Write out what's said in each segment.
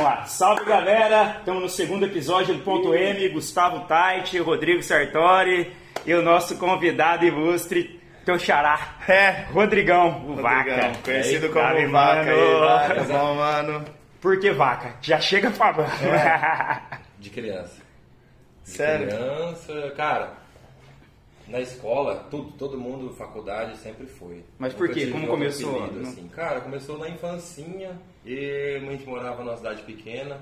Vamos lá. Salve galera! Estamos no segundo episódio do Ponto M. Gustavo Tait, Rodrigo Sartori e o nosso convidado ilustre, teu xará. É, Rodrigão, o Rodrigão, Vaca. Conhecido Aí, como sabe, Vaca. mano? Aí, Vaca, bom, mano. Por que Vaca? Já chega falando. De criança. De Sério? criança, cara, na escola, tudo, todo mundo, faculdade, sempre foi. Mas por quê? Como começou? apelido, Não- assim. Cara, começou na infancinha e a gente morava numa cidade pequena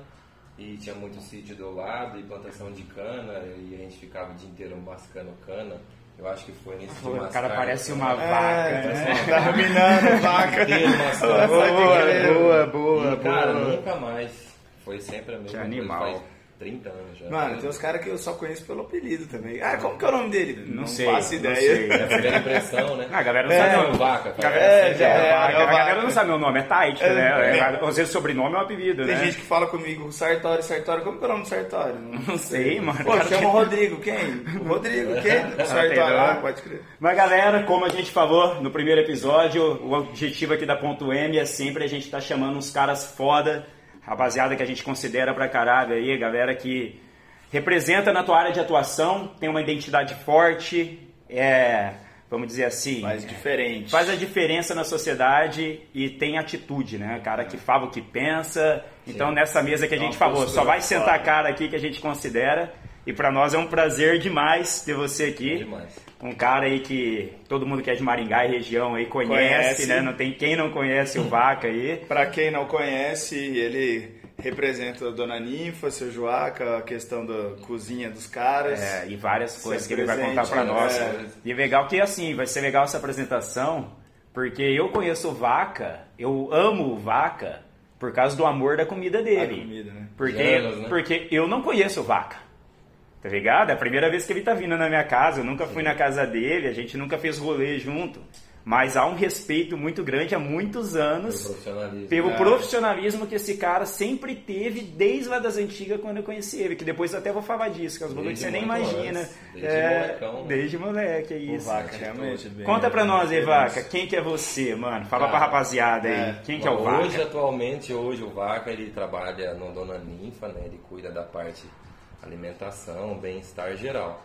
e tinha muito sítio do lado e plantação de cana e a gente ficava o dia inteiro mascando cana. Eu acho que foi nesse Pô, de o cara parece uma vaca. É, né? tá ruminando, Vaca. Mascando. Boa, boa, boa, E, cara, boa. nunca mais. Foi sempre a mesma Que coisa. animal. Faz 30 anos já. Mano, tem uns caras que eu só conheço pelo apelido também. Ah, como que é o nome dele? Não sei, faço não ideia. sei. É a primeira impressão, né? Ah, a galera não É, sabe É, meu o vaca. A galera, É, é, já é, vaca. é o a galera Vaca. não sabe meu nome, é Tait, É, né? é. Às vezes o sobrenome é um apelido, Tem né? gente que fala comigo, Sartori, Sartori. Como que é o nome do Sartori? Não sei, mano. Pô, Cara, chama o Rodrigo, quem? O Rodrigo, quem? O Sartori, tem nome. ah, pode crer. Mas galera, como a gente falou no primeiro episódio, o objetivo aqui da Ponto M é sempre a gente estar chamando uns caras foda, rapaziada que a gente considera pra caralho aí, galera que representa na tua área de atuação, tem uma identidade forte, é, vamos dizer assim, Mas diferente. faz a diferença na sociedade e tem atitude, né? Cara que fala o que pensa. Então, nessa mesa que a Uma gente falou, só vai sentar a cara aqui que a gente considera. E pra nós é um prazer demais ter você aqui. Demais. Um cara aí que todo mundo que é de Maringá e região aí conhece, Conhece. né? Não tem quem não conhece o Vaca aí. Pra quem não conhece, ele representa a Dona Ninfa, seu Joaca, a questão da cozinha dos caras. É, e várias coisas que ele vai contar pra né? nós. É. E legal que assim, vai ser legal essa apresentação, porque eu conheço o Vaca, eu amo o Vaca por causa do amor da comida dele. A comida, né? Porque, né? porque eu não conheço o Vaca. Tá ligado? É a primeira vez que ele tá vindo na minha casa. Eu nunca fui na casa dele, a gente nunca fez rolê junto. Mas há um respeito muito grande há muitos Pelo anos profissionalismo. pelo É. profissionalismo que esse cara sempre teve desde lá das antigas quando eu conheci ele. Que depois eu até vou falar disso, que é os bagulhos que você nem imagina. antes, desde É, molecão, né? desde moleque, é isso. Vaca, realmente. é bem- Conta pra nós aí, referência. Vaca, quem que é você, mano? Fala Cara, pra rapaziada aí, é. quem que é o Vaca? Hoje, atualmente, hoje o Vaca ele trabalha no Dona Ninfa, né? Ele cuida da parte alimentação, bem-estar geral.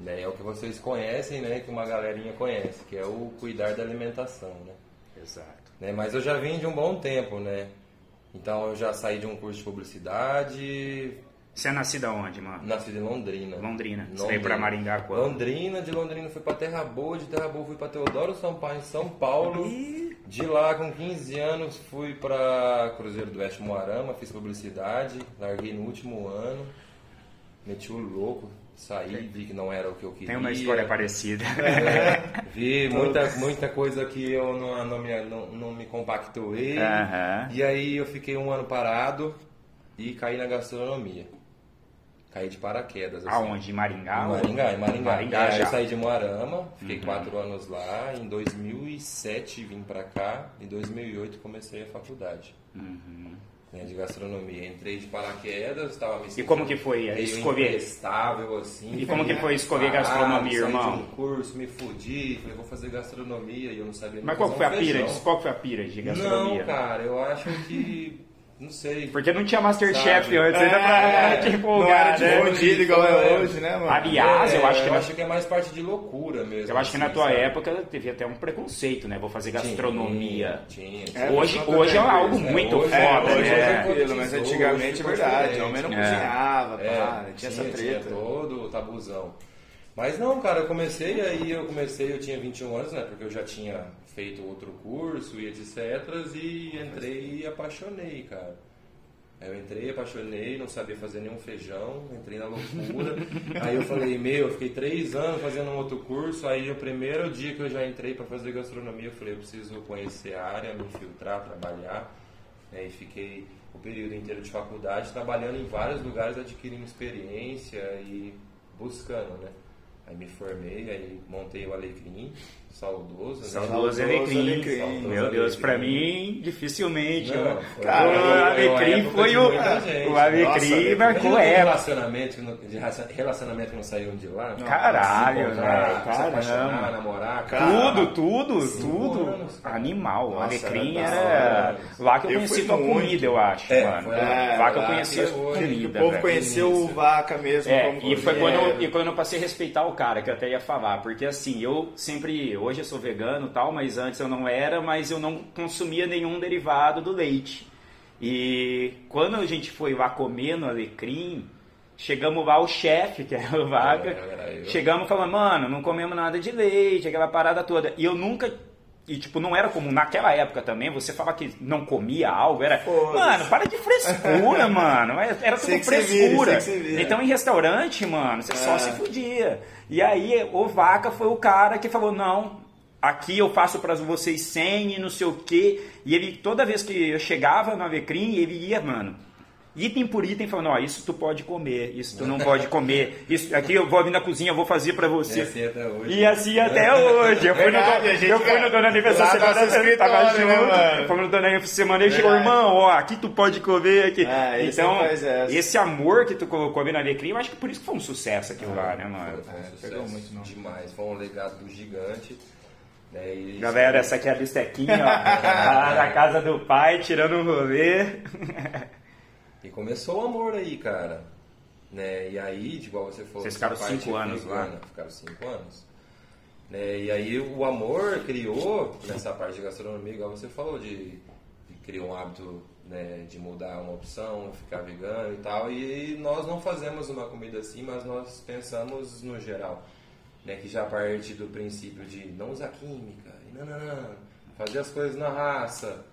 Né? É o que vocês conhecem, né? Que uma galerinha conhece, que é o cuidar da alimentação, né? Exato. né? Mas eu já vim de um bom tempo, né? Então eu já saí de um curso de publicidade, Você é nascido aonde, mano? nasci em Londrina. Londrina. Você veio pra Maringá quando? Londrina, de Londrina fui pra Terra Boa, de Terra Boa fui pra Teodoro Sampaio, em São Paulo. De lá, com 15 anos, fui pra Cruzeiro do Oeste Moarama, fiz publicidade, larguei no último ano, meti o louco, saí, vi que não era o que eu queria. Tem uma história parecida. É, vi muita, muita coisa que eu não, não, me, não, não me compactuei. E aí eu fiquei um ano parado e caí na gastronomia. Caí de paraquedas. assim. Aonde? Em Maringá? Em Maringá, em Maringá. Maringá É. Uhum. Eu saí de Moarama, fiquei quatro anos lá. Em 2007 vim pra cá. Em 2008 comecei a faculdade né, de gastronomia. Entrei de paraquedas, estava me Uhum. como que foi escolher? imprestável, assim. E como que foi escolher gastronomia, irmão? de um curso, me fudi, falei, vou fazer gastronomia e eu não sabia nem Mas qual foi a um pira? feijão. Qual foi a pira de gastronomia? Não, cara, eu acho que... Não sei. Porque não tinha Masterchef antes, ainda pra É, te não empolgar, era de né? igual é hoje, né, mano? Aliás, eu É, acho que eu na- acho que é mais parte de loucura mesmo. Eu acho que na assim, tua sabe? época teve até um preconceito, né? Vou fazer gastronomia. Tinha, É, tinha. Hoje, não hoje é algo né? muito Hoje- É, foda, hoje é né? tranquilo, mas Hoje antigamente é ficou verdade. Homem não É. cozinhava, É, pá, tinha essa tinha treta. todo o tabuzão. Mas não, cara, eu comecei, aí eu comecei, eu tinha 21 anos, né? Porque eu já tinha feito outro curso e etc. E entrei e apaixonei, cara. Eu entrei, apaixonei, não sabia fazer nenhum feijão, entrei na loucura. aí eu falei, meu, eu fiquei três anos fazendo um outro curso. Aí o primeiro dia que eu já entrei para fazer gastronomia, eu falei, eu preciso conhecer a área, me infiltrar, trabalhar. né, E fiquei o período inteiro de faculdade trabalhando em vários lugares, adquirindo experiência e buscando, né? Aí me formei, aí montei o Alecrim, Saudoso, né? Saudoso Alecrim. Alecrim. Meu Deus, Alecrim. pra mim, dificilmente. Não, o- foi- Cara, o eu- Alecrim foi o. O Alecrim marcou ela. relacionamento, de relacionamento que não saíram de lá. Caralho, velho, se caramba. apaixonar, namorar. Tudo, tudo, tudo. anos, cara. Animal. O Nossa, Alecrim era era. Lá que eu Eu conheci tua muito. comida, eu acho, É, mano. lá. lá que eu conheci a comida. O povo conheceu o. Vaca mesmo É, e foi, cozinheiro. quando, eu- e quando eu passei a respeitar o cara, que eu até ia falar, porque assim, eu sempre, hoje eu sou vegano e tal, mas antes eu não era, mas eu não consumia nenhum derivado do leite. E quando a gente foi lá comer no Alecrim, chegamos lá, o chefe, que era o Era eu. chegamos falando, mano, não comemos nada de leite, aquela parada toda. E eu nunca. E, tipo, não era comum naquela época também, você falar que não comia algo, era. Foda-se. Mano, para de frescura, mano. Era tudo Sei frescura. vire. Então, em restaurante, mano, você só É. se fudia. E aí, o Vaca foi o cara que falou: não, aqui eu faço pra vocês 100 e não sei o quê. E ele, toda vez que eu chegava no Alecrim, ele ia, mano. Item por item, falando, ó, isso tu pode comer, isso tu não pode comer, isso aqui eu vou ali na cozinha, eu vou fazer pra E você. assim até hoje. E assim até hoje. Eu fui no, Verdade, eu fui no Dona Nívia essa lá semana, tava né, junto. mano? Fomos no Dona essa semana, ele chegou, Verdade. irmão, ó, aqui tu pode comer aqui. É, ele então, essa. esse amor que tu colocou ali na Alecrim, eu acho que por isso que foi um sucesso aquilo lá, né, mano? Foi um É, sucesso pegou muito, não. demais. Foi um legado gigante. Né? E Galera, essa aqui é a bistequinha, ó. Lá na casa do pai, tirando um rolê. E começou o amor aí, cara. Né? E aí, igual você falou, Vocês ficaram cinco anos lá? vegana, Ficaram cinco anos. Né? E aí o amor criou, nessa parte de gastronomia, igual você falou, de, de criar um hábito né, de mudar uma opção, ficar vegano e tal. E nós não fazemos uma comida assim, mas nós pensamos no geral. Né, que já parte do princípio de não usar química, e não, não, não, fazer as coisas na raça,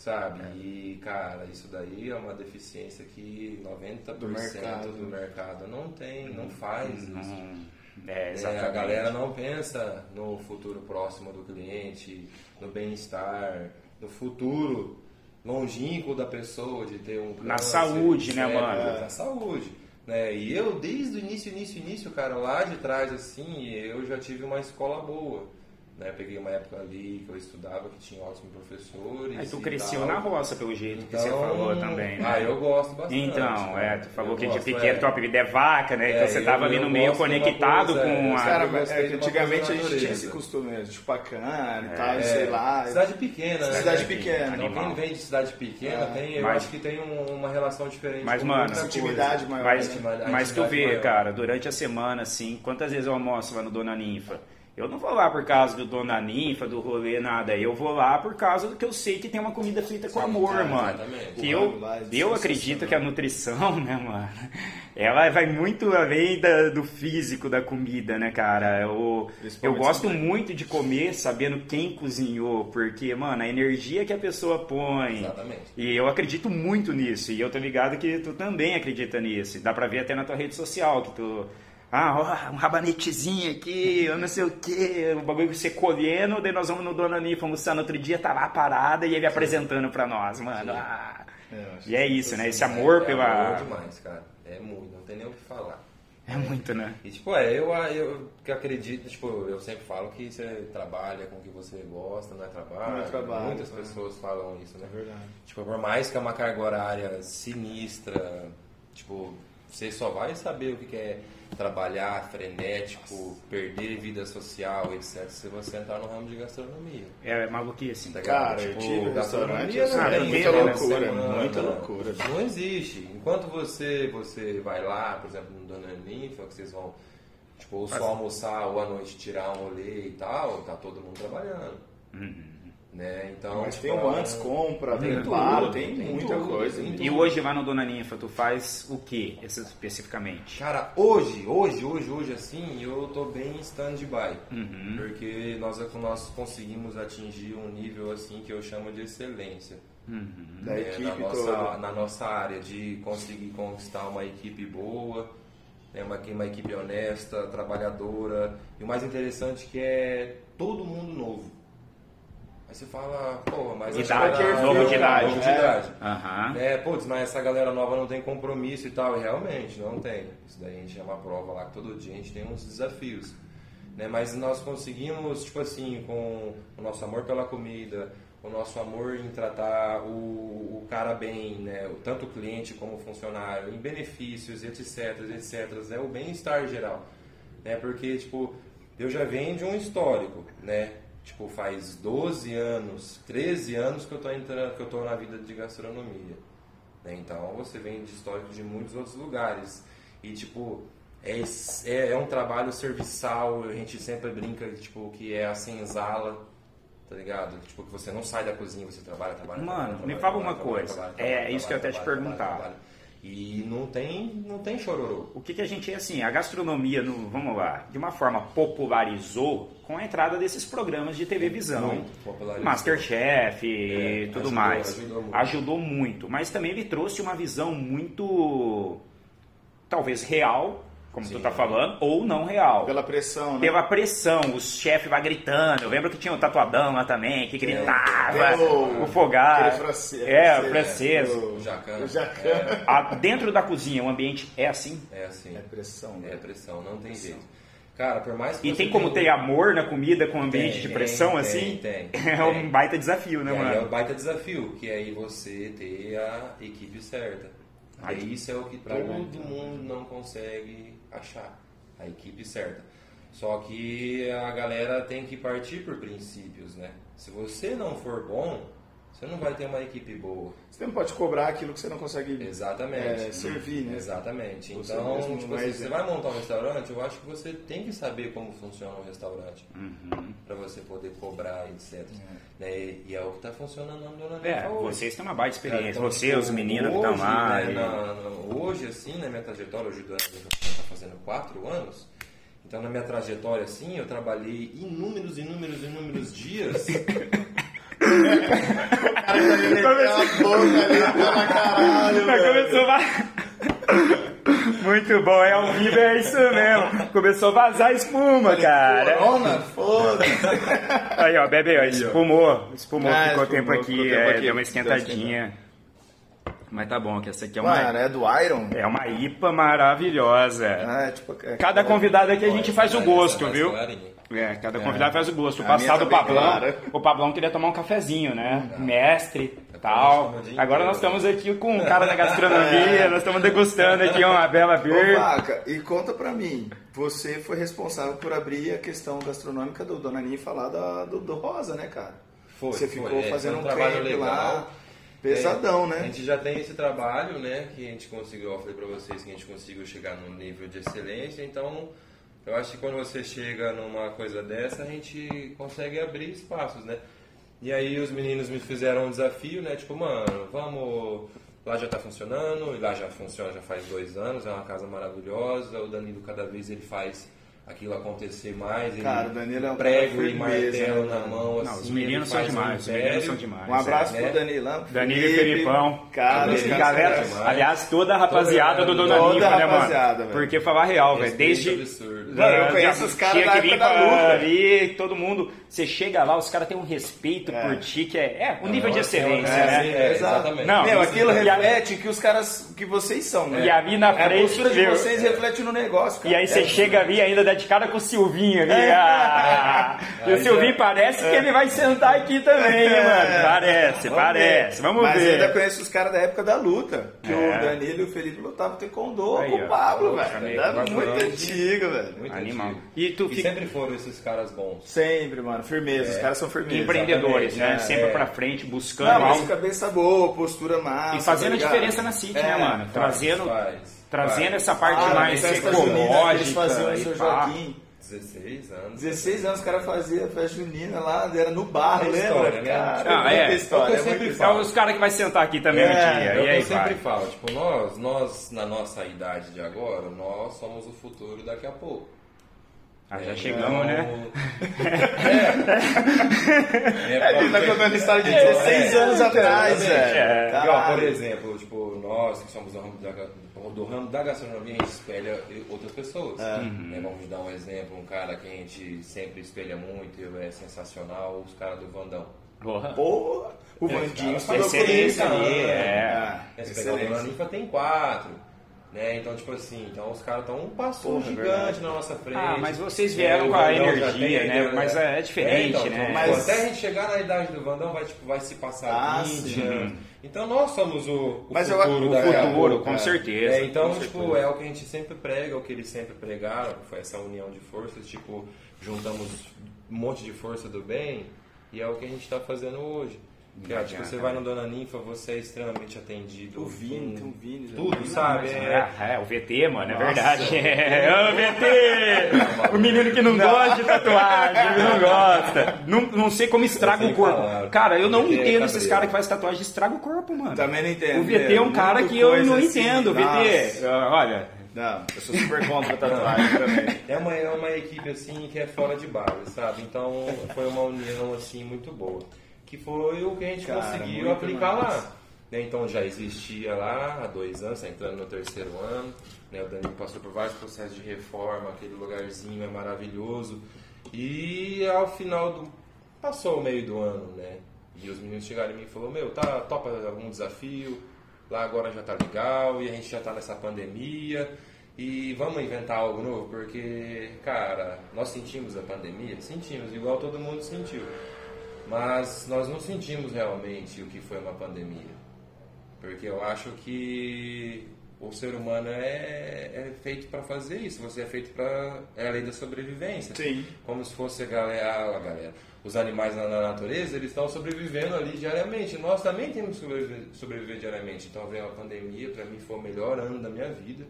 sabe? E, cara, isso daí é uma deficiência que 90% Do mercado. do mercado não tem, não faz isso. Hum, É, É, a galera não pensa no futuro próximo do cliente, no bem-estar, no futuro longínquo da pessoa, de ter um Na saúde, né, mano? Na saúde. Né? E eu, desde o início, início, início, cara, lá de trás, assim, eu já tive uma escola boa. Né? Peguei uma época ali que eu estudava, que tinha ótimos professores. Aí tu cresceu tal. na roça, pelo jeito que Então, você falou também, né? Ah, eu gosto bastante. Então, é, cara. tu falou Eu que de pequeno é. teu apelido é vaca, né? Então É, você tava eu- ali no meio conectado coisa, com é, a. Cara, é que antigamente a gente tinha esse costume mesmo, de chupar cana e tal, É, sei lá. Cidade pequena, né? Cidade É, pequena. Animal. quem vem de cidade pequena É. tem, eu Mas- acho que tem um- uma relação diferente. Mas, com mano, intimidade maior. Mas, né? Mas tu vê, cara, durante a semana, assim, quantas vezes eu almoço lá no Dona Ninfa? Eu não vou lá por causa do Dona Ninfa, do rolê, nada. Eu vou lá por causa do que eu sei que tem uma comida feita com amor, mano. exatamente. Que eu, lá é eu acredito que a nutrição, né, mano, ela vai muito além da- do físico da comida, né, cara? Eu, eu gosto muito de comer sabendo quem cozinhou, porque, mano, a energia que a pessoa põe. Exatamente. E eu acredito muito nisso. E eu tô ligado que tu também acredita nisso. Dá pra ver até na tua rede social que tu. Ah, ó, um rabanetezinho aqui, eu não sei o que, o bagulho que você colhendo, daí nós vamos no Dona Nifa almoçar no outro dia, tá lá parada e ele apresentando pra nós, mano. Ah. É, E é isso, né? Esse amor é, pela. É amor demais, cara. É muito, não tem nem o que falar. É muito, né? E tipo, é, eu, eu que acredito, tipo, eu sempre falo que você trabalha com o que você gosta, não é trabalho. Não é trabalho, Muitas é. pessoas falam isso, né? É verdade. Tipo, por mais que é uma carga horária sinistra, tipo, você só vai saber o que é trabalhar frenético, perder vida social, etc. Se você entrar no ramo de gastronomia. É maluquice. Tá ligado? Cara, eu tive restaurante, gastronomia assim, não é muita loucura, semana, muita loucura. Não existe. Enquanto você, você vai lá, por exemplo, no Dona Ninfa, que vocês vão, tipo, ou só almoçar ou à noite tirar um rolê e tal, tá todo mundo trabalhando. Né? Então, Mas tipo, tem é o um- antes, compra, Tem tem tudo, tem, tem muita tudo, coisa. tem E hoje lá no Dona Ninfa, tu faz o que especificamente? Cara, hoje, hoje, hoje, hoje, assim, eu tô bem em stand-by. Uhum. Porque nós, nós conseguimos atingir um nível, assim, que eu chamo de excelência. Da né, equipe na, nossa, toda. na nossa área, de conseguir conquistar uma equipe boa, né, uma, uma equipe honesta, trabalhadora. E o mais interessante que é todo mundo novo. Aí você fala, porra, mas... a Idade, galera- novo de idade. Novo de É. idade. Aham. É, putz, mas essa galera nova não tem compromisso e tal. E realmente, não tem. Isso daí a gente é uma prova lá que todo dia a gente tem uns desafios. né? Mas nós conseguimos, tipo assim, com o nosso amor pela comida, o nosso amor em tratar o, o cara bem, né? tanto o cliente como o funcionário, em benefícios, etc, etc, é o bem-estar geral, né? Porque, tipo, eu já venho de um histórico, né? Tipo, faz 12 anos, 13 anos que eu tô entrando, que eu tô na vida de gastronomia. Né? Então, você vem de histórico de muitos outros lugares. E, tipo, é, é, é um trabalho serviçal, a gente sempre brinca, tipo, que é a senzala, tá ligado? Tipo, que você não sai da cozinha, você trabalha, trabalha. Mano, trabalha, me trabalha, fala uma coisa. é isso que eu até te perguntar. E não tem, não tem chororô. O que, que a gente, assim, a gastronomia, no, vamos lá, de uma forma popularizou com a entrada desses programas de televisão, Muito popularizou. Masterchef e É, tudo ajudou, mais. ajudou muito. Ajudou muito, mas também ele trouxe uma visão muito, talvez real, como tu Sim. tá falando, ou não real. Pela pressão, né? Pela pressão, os chefes vai gritando. Eu lembro que tinha o tatuadão lá também, que gritava, Tem o- o fogar. aquele francês, É, o francês, francês. o- O Jacan. O Jacan. É, A- dentro da cozinha, o ambiente é assim. é assim. É pressão, É né? pressão, não tem jeito. Cara, por mais que E tem como ter amor na comida com ambiente Tem, de tem, pressão tem, assim? tem, é um tem. baita desafio, né, E mano? é o baita desafio, que é aí você ter a equipe certa. Aí- E isso é o que Pra todo mundo não consegue achar, a equipe certa. Só que a galera tem que partir por princípios, né? Se você não for bom, você não vai ter uma equipe boa. Você não pode cobrar aquilo que você não consegue Exatamente. é, servir, né? Exatamente. Você Então, mesmo tipo é assim, você vai montar um restaurante, eu acho que você tem que saber como funciona um restaurante Uhum. para você poder cobrar, etc. Né? E é o que está funcionando na Dona É, hoje. vocês têm uma baita experiência. Cara, então, Você, tipo, os meninos que estão hoje, lá. né, e- na- na- hoje, assim, na minha trajetória, hoje está fazendo quatro anos. Então, na minha trajetória, assim, eu trabalhei inúmeros, inúmeros, inúmeros dias. Mas começou a... Muito bom, é ao vivo, é isso mesmo. Começou a vazar espuma, cara. Corona, foda-se. Aí, ó, bebe, ó, espumou. Espumou, Ah, ficou espumou, tempo aqui, ficou tempo é, aqui. deu uma esquentadinha. Mas tá bom, que essa aqui é uma, Mano, é do Iron? é uma IPA maravilhosa. Ah, é tipo... é- Cada convidado aqui a gente faz o gosto, viu? É, cada convidado faz o gosto. O passado, o Pablão, o Pablão queria tomar um cafezinho, né? Mestre, tal. chama o dia Agora nós estamos aqui com um cara da gastronomia, nós estamos degustando aqui uma bela Ô, beer. Vaca, e conta pra mim, você foi responsável por abrir a questão gastronômica do Dona Ninfa lá da, do, do Rosa, né, cara? Foi, você foi. ficou É, fazendo foi um um trabalho legal. lá, pesadão, É, né? A gente já tem esse trabalho, né? Que a gente conseguiu, eu falei pra vocês que a gente conseguiu chegar num nível de excelência, então eu acho que quando você chega numa coisa dessa, a gente consegue abrir espaços, né? E aí os meninos me fizeram um desafio, né? Tipo, mano, vamos. Lá já tá funcionando, e lá já funciona já faz dois anos, é uma casa maravilhosa. O Danilo cada vez ele faz aquilo acontecer mais. ele Cara, o Danilo é um prego e martelo né, na mão. Não, assim, os meninos são faz um demais, os meninos são demais. Um abraço né? pro Danilão. Danilo e Felipão. Cara, caras Galera, demais. aliás, toda a rapaziada do Dona Toda a né, mano? velho. Porque falar real, velho, desde... absurdo. Mano, eu É, conheço os caras da que época da pra luta. ali, todo mundo. Você chega lá, os caras têm um respeito É. por ti, que é, é um nível de é, excelência, é, né? é, exatamente. Não, Meu, aquilo e a- reflete que os caras, que vocês são, né? E ali na É, frente, A postura de vocês reflete no negócio, cara. E aí você É, chega ali ainda dá de cara com o Silvinho ali. É. ah, e o Silvinho parece que ele vai sentar aqui também, hein, mano? Parece, Vamos parece. ver. Vamos Mas ver. ainda conheço os caras da época da luta. Que É. o Danilo e o Felipe lutavam taekwondo Aí, com o Pablo, Poxa, velho. É muito antigo, velho. Muito Animal. antigo. E tu E fica sempre foram esses caras bons. Sempre, mano. Firmeza. Os caras são firmezas. empreendedores, né? Sempre é. pra frente, buscando Não, mas cabeça boa, postura massa. E fazendo tá a diferença na City, É, né, mano? Faz, Trazendo, faz, trazendo essa parte Ah, mais que eles ecológica. faziam em São pá. Joaquim. 16 anos. 16 anos os caras faziam festa junina lá, era no bar, É lembra? história, né? Cara, Ah, é. história, É o eu muita sempre É história. os caras que vai sentar aqui também um É, dia. É o E aí eu sempre vai. falo, tipo, nós, nós, na nossa idade de agora, nós somos o futuro daqui a pouco. Ah, já É, chegamos, né? É, é, Ele tá porque- contando história de 16 É, anos atrás, velho. É. Ó, por exemplo, tipo, nós que somos do ramo da, do ramo da gastronomia, a gente espelha outras pessoas. Né, Vamos dar um exemplo, um cara que a gente sempre espelha muito, e é sensacional, os caras do Vandão. Porra. Porra, o Vandinho excelência comigo, ali, cara. é. Pegar o excelência. Ninfa tem quatro. Né? Então, tipo assim, então os caras estão um passo Porra, gigante verdade. na nossa frente. Ah, mas vocês É, vieram com a energia, tem, né? Mas é diferente, então, né? Mas Mas- até a gente chegar na idade do Vandão vai, tipo, vai se passar Ah, 20 sim. anos. Então nós somos o, o Mas eu- futuro o da futuro, com certeza. É, então, com tipo, certeza. é o que a gente sempre prega, o que eles sempre pregaram, que foi essa união de forças, tipo, juntamos um monte de força do bem, e é o que a gente está fazendo hoje. Que, é, tipo, você vai no Dona Ninfa, você é extremamente atendido. O Vini, tem um Vini. né? Tudo, sabe? É, é, o VT, mano, é Nossa. verdade. É, ô VT! O menino que não, gosta de tatuagem, ele não gosta. Não, não sei como estraga o corpo. falar. Cara, eu não VT é entendo esses caras que fazem tatuagem e estragam o corpo, mano. Também não entendo. O VT é um né? cara que eu não assim, entendo. VT, nossa. ah, olha, Não, eu sou super contra a tatuagem também. É uma, é uma equipe assim que é fora de base, sabe? Então foi uma união assim muito boa. Que foi o que a gente Cara, conseguiu aplicar massa. lá. Né? Então já existia lá há dois anos, tá entrando no terceiro ano. Né? O Danilo passou por vários processos de reforma, aquele lugarzinho é maravilhoso. E ao final do. Passou o meio do ano, né? E os meninos chegaram em mim e falaram, meu, tá, topa algum desafio, lá agora já tá legal, e a gente já tá nessa pandemia, e vamos inventar algo novo, porque, cara, nós sentimos a pandemia? Sentimos, igual todo mundo sentiu. Mas nós não sentimos realmente o que foi uma pandemia. Porque eu acho que o ser humano é, é feito para fazer isso. Você é feito para. É a lei da sobrevivência. Sim. Como se fosse a galera, a galera. Os animais na, na natureza, eles estão sobrevivendo ali diariamente. Nós também temos que sobreviver, sobreviver diariamente. Então veio a pandemia, para mim foi o melhor ano da minha vida.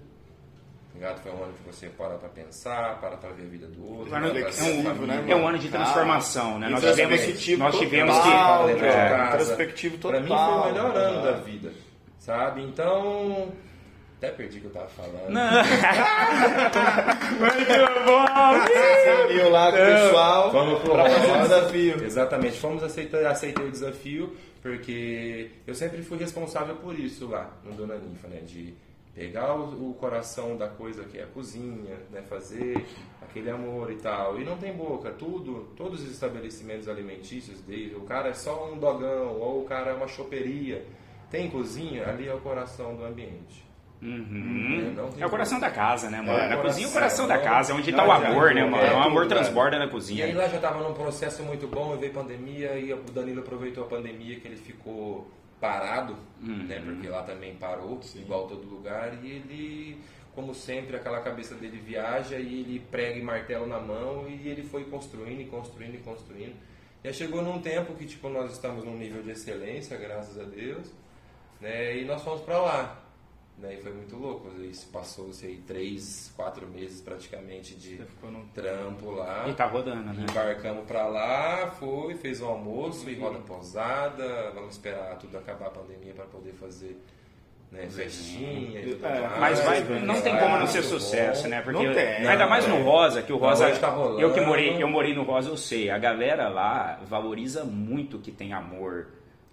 Ligado? Foi um ano que você para para pensar, para para ver a vida do outro. Para é a um- família. né, é um ano de transformação, né? Nós tivemos, nós tivemos total, que... dentro é, de casa. introspectivo Pra mim total, foi o melhor ano né? da vida, sabe? Então, até perdi o que eu tava falando. Muito bom! Você viu lá com o pessoal Vamos pro desafio. Exatamente, fomos aceitar, aceitei o desafio, porque eu sempre fui responsável por isso lá no Dona Ninfa, né? De pegar o, o coração da coisa que é a cozinha, né? Fazer aquele amor e tal. E não tem boca, tudo, todos os estabelecimentos alimentícios dele, o cara é só um dogão, ou o cara é uma choperia. Tem cozinha, ali é o coração do ambiente. Uhum. Tem É o coração da casa, né, mano? É, a cozinha é o coração, da casa, é onde não tá o adianta, amor, né, é mano? O tudo, amor transborda na E aí cozinha. lá já tava num processo muito bom, e veio pandemia, e o Danilo aproveitou a pandemia que ele ficou parado, Uhum. né? Porque lá também parou, igual todo lugar, e ele, como sempre, aquela cabeça dele viaja e ele prega e martelo na mão e ele foi construindo e construindo e construindo. E chegou num tempo que tipo nós estamos num nível de excelência, graças a Deus, né? E nós fomos para lá. Né, e foi muito louco, isso passou-se aí três, quatro meses praticamente de no- trampo lá. E tá rodando, né? Embarcamos pra lá, foi, fez o almoço e roda posada. Vamos esperar tudo acabar a pandemia para poder fazer né, festinha e tudo É, mais. Mas vai, não tem como não ser bom. sucesso, né? Porque Não tem, ainda não mais no. Rosa, que o Rosa. tá rolando. eu que morei, eu morei no Rosa, eu sei. A galera lá valoriza muito que tem amor.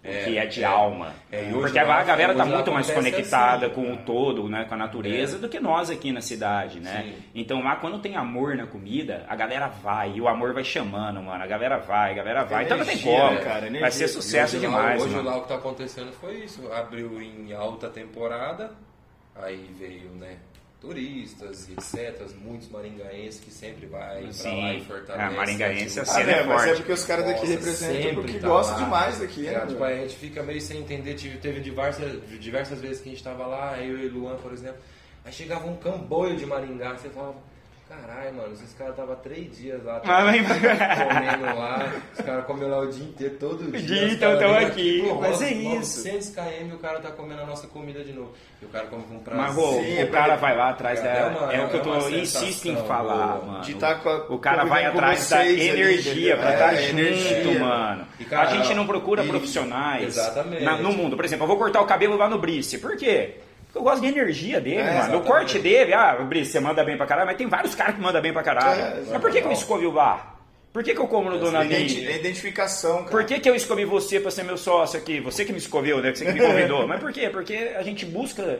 O É, que é de é. alma. É, Porque a galera tá lá muito mais conectada assim, com o cara. todo, né? Com a natureza, É. do que nós aqui na cidade, né? Sim. Então lá quando tem amor na comida, a galera vai. E o amor vai chamando, mano. A galera vai, a galera vai. Então não tem como. né, cara? Vai Energia. ser E sucesso hoje demais, Lá, hoje lá o que tá acontecendo foi isso. Abriu em alta temporada, aí veio, né? Turistas, etc. Muitos maringaenses que sempre vai pra Sim. lá e fortalece. Ah, maringaense, a a Ah, cena é, é mas é forte. porque os caras daqui representam porque tá gostam lá. demais daqui, né? É, tipo, meu? a gente fica meio sem entender. Teve diversas, diversas vezes que a gente tava lá, eu e o Luan, por exemplo. Aí chegava um camboio de Maringá, você falava, caralho, mano, esses caras estavam três dias lá, Ah, mas- comendo lá, os caras comem lá o dia inteiro, todo dia. Então caras tão vêm aqui, pro mas é isso. 900 km e o cara tá comendo a nossa comida de novo. E o cara come com prazer. Mas Rô, Sim, o cara vai lá atrás da. É uma- É o que eu é tô uma insisto em falar, boa. mano. De tá com a- o cara vai atrás da ali, energia pra É, estar junto, energia. mano. E, cara, a gente não procura e- profissionais Exatamente. na- no mundo. Por exemplo, eu vou cortar o cabelo lá no Brice. Por quê? Porque eu gosto da energia dele, É, mano. O corte dele, ah, Brice, você manda bem pra caralho, mas tem vários caras que mandam bem pra caralho. É, mas por que, que eu escove o bar? Por que, que eu como no Dona Identi- Nini? é identificação, cara. Por que, que eu escolhi você pra ser meu sócio aqui? Você que me escoveu, né? Você que me convidou. Mas por quê? Porque a gente busca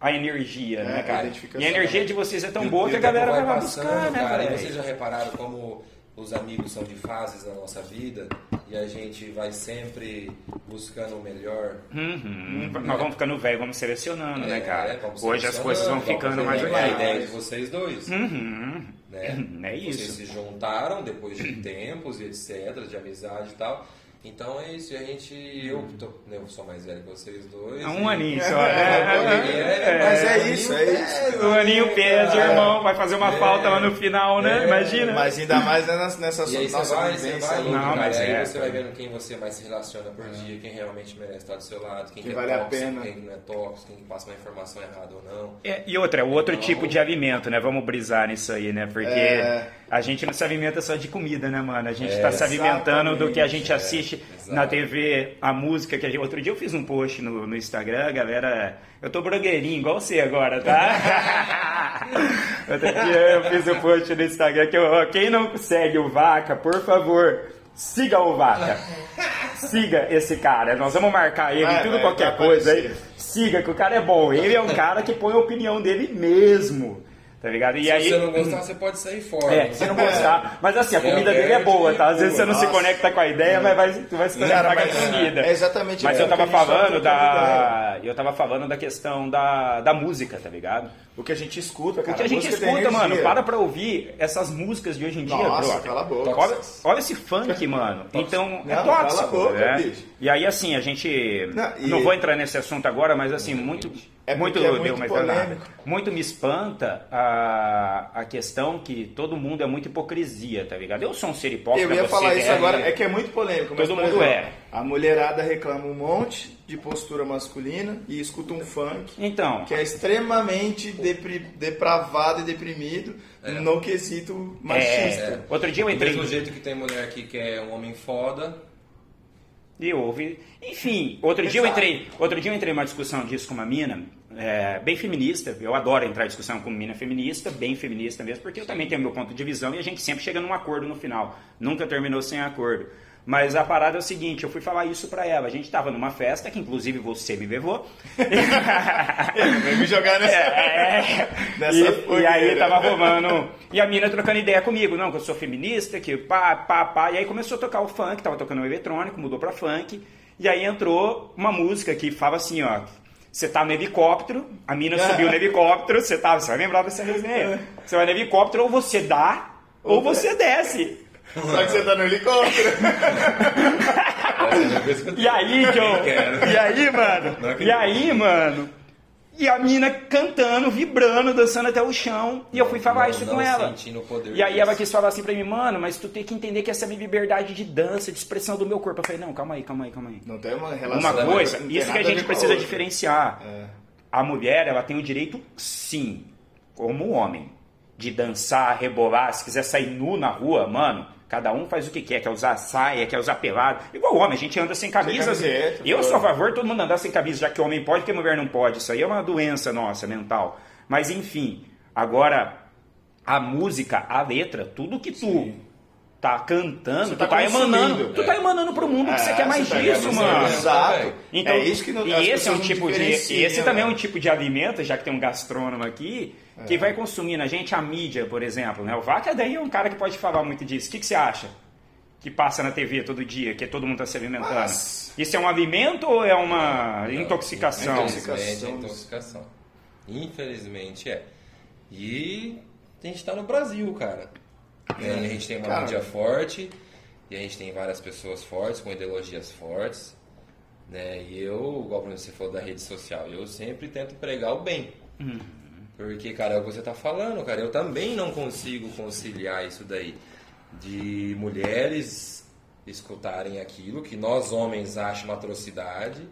a energia, né, É, a cara? E a energia de vocês é tão E boa e que a galera vai lá passando, buscar, né, cara, E vocês já repararam como os amigos são de fases na nossa vida? E a gente vai sempre buscando o melhor. Uhum. Nós vamos ficando velho, vamos selecionando, né, É, cara? vamos Hoje as coisas vão ficando mais qual é a legais. ideia de vocês dois. Uhum. Né? É Vocês isso. se juntaram depois de tempos e etc, de amizade e tal. Então é isso, e a gente, eu, tô, né, eu sou mais velho que vocês dois. É um e- aninho só. É, Mas é um isso, aninho é isso. pesa, O aninho pesa, cara. irmão. Vai fazer uma É. falta lá no final, né? É. Imagina. Mas ainda mais nessa, nessa E aí você nossa vai, você vivência vai. Não, cara, mas aí é, você vai vendo quem você mais se relaciona por dia, quem realmente merece estar do seu lado, quem Que que vale é a tóxico, pena. quem não é tóxico, quem passa uma informação errada ou não. É, e outra, é o outro Então- tipo de alimento, né? Vamos brisar nisso aí, né? Porque É. a gente não se alimenta só de comida, né, mano? A gente É, tá se alimentando do que a gente assiste é, exato. na TV, a música que a gente... Outro dia eu fiz um post no, no Instagram, galera... Eu tô blogueirinho, igual você agora, tá? Outro dia eu fiz um post no Instagram que eu, quem não segue o Vaca, por favor, siga o Vaca. Siga esse cara. Nós vamos marcar ele Vai, em tudo vai, qualquer coisa aí. Siga, que o cara é bom. Ele é um cara que põe a opinião dele mesmo. Tá ligado? E Se aí. você não gostar, você pode sair fora. É, se não gostar. Mas assim, a É, comida é, dele é boa, tá? Às vezes você não se conecta com a ideia, mas vai, tu vai se conectar com a comida. é exatamente Mas isso eu tava falando da. Eu tava falando da questão da, da música, tá ligado? O que a gente escuta, cara. O que a gente escuta, mano, para pra ouvir essas músicas de hoje em dia, Nossa, brother. cala a boca. Olha, olha esse funk, mano. Então, é Não, cala a tóxico, boca, né? bicho. E aí, assim, a gente... Não, Não, vou entrar nesse assunto agora, mas assim, muito... É muito, é deu, muito mas nada. polêmico. Muito me espanta a, a questão que todo mundo é muito hipocrisia, tá ligado? Eu sou um ser hipócrita, Eu ia você falar isso é, agora, é que é muito polêmico. Mas, Todo por mundo exemplo, é. A mulherada reclama um monte de postura masculina e escuta um funk Então, que é extremamente depri- depravado e deprimido no quesito machista. é, outro dia eu Do entrei... mesmo jeito que tem mulher aqui que é um homem foda, E houve. Enfim, outro dia eu entrei. Outro dia eu entrei numa discussão disso com uma mina, é, bem feminista. Eu adoro entrar em discussão com mina feminista, bem feminista mesmo, porque eu também tenho meu ponto de visão e a gente sempre chega num acordo no final. Nunca terminou sem acordo. Mas a parada é o seguinte, eu fui falar isso pra ela. A gente tava numa festa, que inclusive você me levou. Vem me jogar nessa. É, Nessa e, e aí tava rolando. E a mina trocando ideia comigo, não, que eu sou feminista, que pá, pá, pá. E aí começou a tocar o funk, tava tocando o eletrônico, mudou pra funk. E aí entrou uma música que fala assim, ó. Você tá no helicóptero, a mina subiu no helicóptero, você tá, você vai lembrar dessa resenha. Você vai no helicóptero, ou você dá, ou você desce. Só que você tá no helicóptero. é E aí, John? E aí, mano? E aí, mano? E a mina cantando, vibrando, dançando até o chão. E eu fui falar Não- isso não com ela. E aí ela quis falar assim pra mim, mano, mas tu tem que entender que essa é a minha liberdade de dança, de expressão do meu corpo. Eu falei, não, calma aí, calma aí, calma aí. Não tem uma relação. Uma não coisa, tem isso que a gente precisa outra. diferenciar. É. A mulher, ela tem o direito, sim, como homem, de dançar, rebolar. Se quiser sair nu na rua, mano, cada um faz o que quer. Quer usar saia, quer usar pelado. Igual homem, a gente anda sem camisa. camiseta, eu sou a favor de todo mundo andar sem camisa, já que homem pode, que mulher não pode. Isso aí é uma doença nossa, mental. Mas enfim, agora, a música, a letra, tudo que tu... Tá cantando, Você tu tá tá, emanando, consumindo. tu tá emanando pro mundo que você É, quer mais você tá disso, ganhando mano. Exato. Então, é isso que não, e esse é um não tipo de, e esse também é um né? tipo de alimento, já que tem um gastrônomo aqui, que vai consumindo a gente, a mídia, por exemplo. Né? O Vaca daí é um cara que pode falar muito disso. O que, que você acha? Que passa na TV todo dia, que todo mundo está se alimentando. Mas- Isso é um alimento ou é uma intoxicação? Infelizmente, é intoxicação. Infelizmente é. E a gente tá no Brasil, cara. É, a gente tem uma Cara. mídia forte, e a gente tem várias pessoas fortes, com ideologias fortes. Né? E eu, igual você falou da rede social, eu sempre tento pregar o bem. Porque, cara, é o que você tá falando, cara. Eu também não consigo conciliar isso daí. De mulheres escutarem aquilo que nós homens achamos uma atrocidade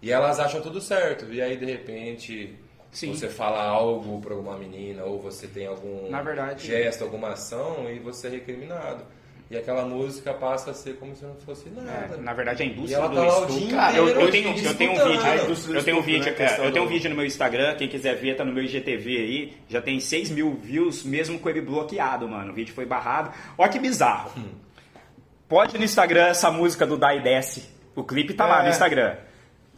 e elas acham tudo certo. E aí, de repente, Sim. você fala algo pra uma menina ou você tem algum Na verdade- gesto, alguma ação e você é recriminado. E aquela música passa a ser como se não fosse É, nada. na verdade, a indústria do tá lá estupro. Cara, eu, tenho, eu tenho um vídeo, eu tenho um vídeo, né, é, questão eu tenho um vídeo no meu Instagram, quem quiser ver, tá no meu IGTV aí, já tem 6 mil views, mesmo com ele bloqueado, mano. O vídeo foi barrado. Olha que bizarro. Pode ir no Instagram essa música do Dai Desce. O clipe tá lá É. no Instagram.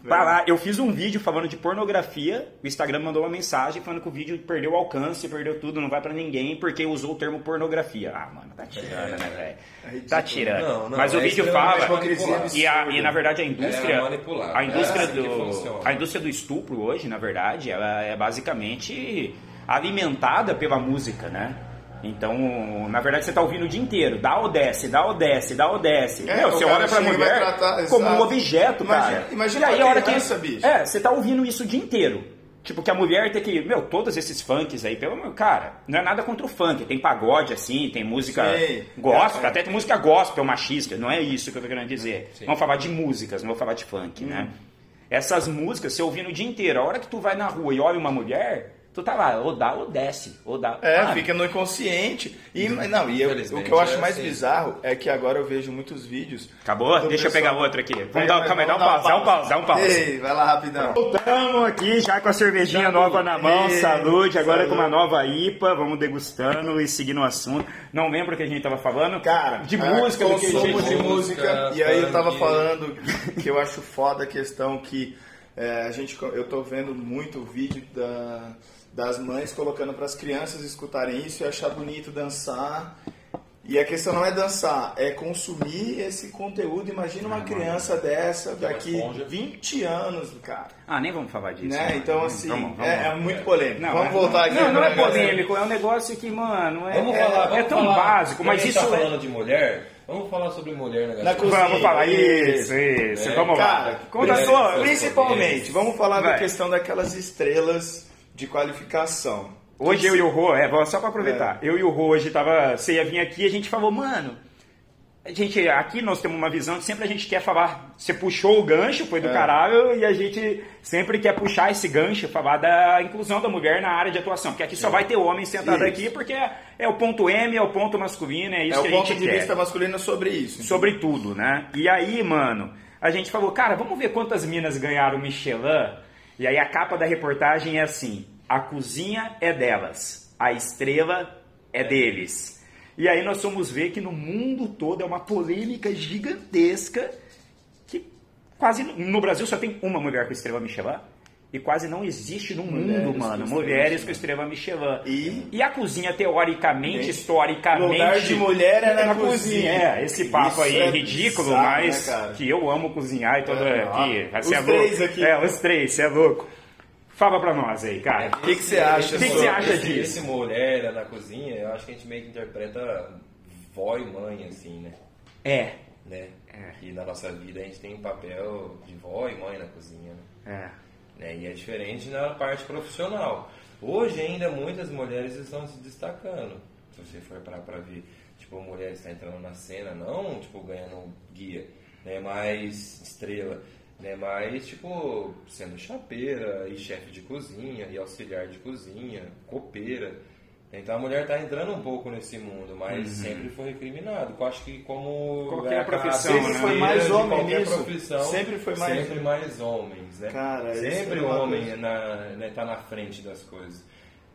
Pra lá, eu fiz um vídeo falando de pornografia, o Instagram mandou uma mensagem falando que o vídeo perdeu o alcance, perdeu tudo, não vai pra ninguém porque usou o termo pornografia. Ah, mano, tá tirando, né, velho? ridículo. Tá tirando. Não, não, Mas o é vídeo extremamente fala manipulado. e, a- e na verdade a indústria, É manipulado. a indústria É assim do a indústria do estupro hoje, na verdade, ela é basicamente alimentada pela música, né? Então, na verdade, você tá ouvindo o dia inteiro. Dá ou desce, dá ou desce, dá ou desce. É, Meu, o você olha pra mulher tratar- como um objeto, Imagina- cara. imagina e aí, a hora que, bicho. É, você tá ouvindo isso o dia inteiro. Tipo, que a mulher tem que. Meu, todos esses funks aí, pelo meu. Cara, não é nada contra o funk. Tem pagode assim, tem música Sim. gospel, É. até tem música gospel machista. Não é isso que eu tô querendo dizer. Sim. Vamos falar de músicas, não vou falar de funk, né? Essas músicas, você ouvindo o dia inteiro, a hora que tu vai na rua e olha uma mulher, tu tá lá, ou dá ou desce, ou dá. É, Ah, fica no inconsciente. E, não, e eu- o que eu acho é mais assim. bizarro é que agora eu vejo muitos vídeos. Acabou? Deixa eu pessoal- pegar outro aqui. Vamos dar, calma aí, dá um pause, dá um pause, dá um pause. Ei, vai lá rapidão. Voltamos aqui já com a cervejinha nova na mão, Ei, saúde, agora saúde. com uma nova IPA, vamos degustando e seguindo o assunto. Não lembro o que a gente tava falando. Cara, de é, música, do que consumo de jeito. música. E aí eu tava falando que eu acho foda a questão que é, a gente, eu tô vendo muito vídeo da, das mães colocando para as crianças escutarem isso e achar bonito dançar. E a questão não é dançar, é consumir esse conteúdo. Imagina uma criança dessa daqui esponja. 20 anos, cara. Ah, nem vamos falar disso. Né? Então, assim, Vamos, vamos. é, é muito polêmico. Não, Vamos é- voltar aqui. Não, não é polêmico, é um negócio que, mano, é, Vamos é- falar, é vamos tão falar, básico, mas isso tá é- falando de mulher, vamos falar sobre mulher na cozinha. Vamos falar isso, Isso. É, vamos lá. Cara, Conta sua. principalmente, vamos falar da Vai. questão daquelas estrelas de qualificação. Hoje eu e o Rô, é, só pra aproveitar, eu e o Rô hoje tava, você ia vir aqui e a gente falou, mano, a gente, aqui nós temos uma visão que sempre a gente quer falar, você puxou o gancho, foi do É. caralho, e a gente sempre quer puxar esse gancho, falar da inclusão da mulher na área de atuação, porque aqui só vai ter homem sentado Isso. aqui, porque é, é o ponto M, é o ponto masculino, é isso é o que a ponto gente de quer vista masculino sobre isso. sobre tudo, né? E aí, mano, a gente falou, cara, vamos ver quantas minas ganharam Michelin. E aí a capa da reportagem é assim: a cozinha é delas, a estrela é deles. E aí nós fomos ver que no mundo todo é uma polêmica gigantesca que quase no Brasil só tem uma mulher com estrela Michelin. E quase não existe no Mulheres mundo, mano, mulheres com estrela Michelin. E- E a cozinha, teoricamente, Gente, historicamente. lugar de mulher é na cozinha. É, esse papo Isso aí é ridículo, bizarro, mas né, que eu amo cozinhar e todo. É, aqui, você é os louco. três aqui. É, os três, você é louco. Fala pra nós aí, cara. O que que você acha O que que você acha esse, disso? Esse mulher na cozinha, eu acho que a gente meio que interpreta vó e mãe, assim, né? É. né? É. E na nossa vida a gente tem um papel de vó e mãe na cozinha, né? É. né? E é diferente na parte profissional. Hoje ainda muitas mulheres estão se destacando. Se você for parar pra ver, tipo, mulher está entrando na cena, não tipo ganhando guia, né? Mais estrela, né? Mais tipo sendo chapeira e chefe de cozinha e auxiliar de cozinha, copeira. Então a mulher está entrando um pouco nesse mundo, mas sempre foi recriminado. Eu acho que como Qualquer é a profissão, né? Sempre foi mais homem qualquer nisso. profissão, Sempre foi mais- sempre mais homens, né? Cara, sempre é o homem coisa. na, né, tá na frente das coisas.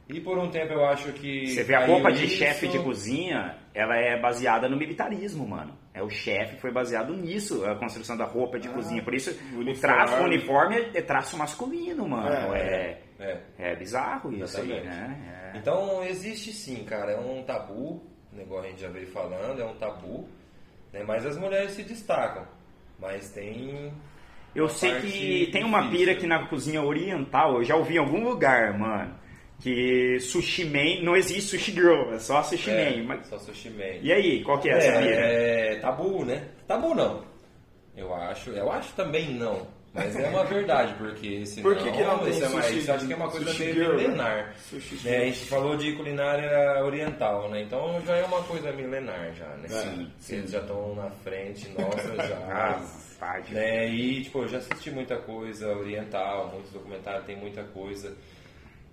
E por um tempo eu acho que Você vê a roupa de isso. chefe de cozinha, ela é baseada no militarismo, mano. É o chefe foi baseado nisso, a construção da roupa de cozinha. Por isso, o uniforme. traço, o uniforme é, é traço masculino, mano. É, É. é, bizarro isso aí, Exatamente. né? É. Então existe sim, cara, é um tabu, o negócio a gente já veio falando, é um tabu, né? mas as mulheres se destacam. Mas tem. Eu sei que tem uma pira aqui na cozinha oriental, eu já ouvi em algum lugar, mano, que sushi man, não existe sushi girl, é só sushi É, man. Mas... Só sushi man. E aí, qual que é essa pira? É, é tabu, né? Tabu não. Eu acho, eu acho também não. Mas é uma verdade, porque esse Por que que não tem isso é mais, sushi- isso acho que é uma coisa meio girl, milenar. Né? A gente falou de culinária oriental, né? Então já é uma coisa milenar já, né? Sim, Sim, Eles já estão na frente, nossa, já. Ah, né? E tipo, eu já assisti muita coisa oriental, muitos documentários, tem muita coisa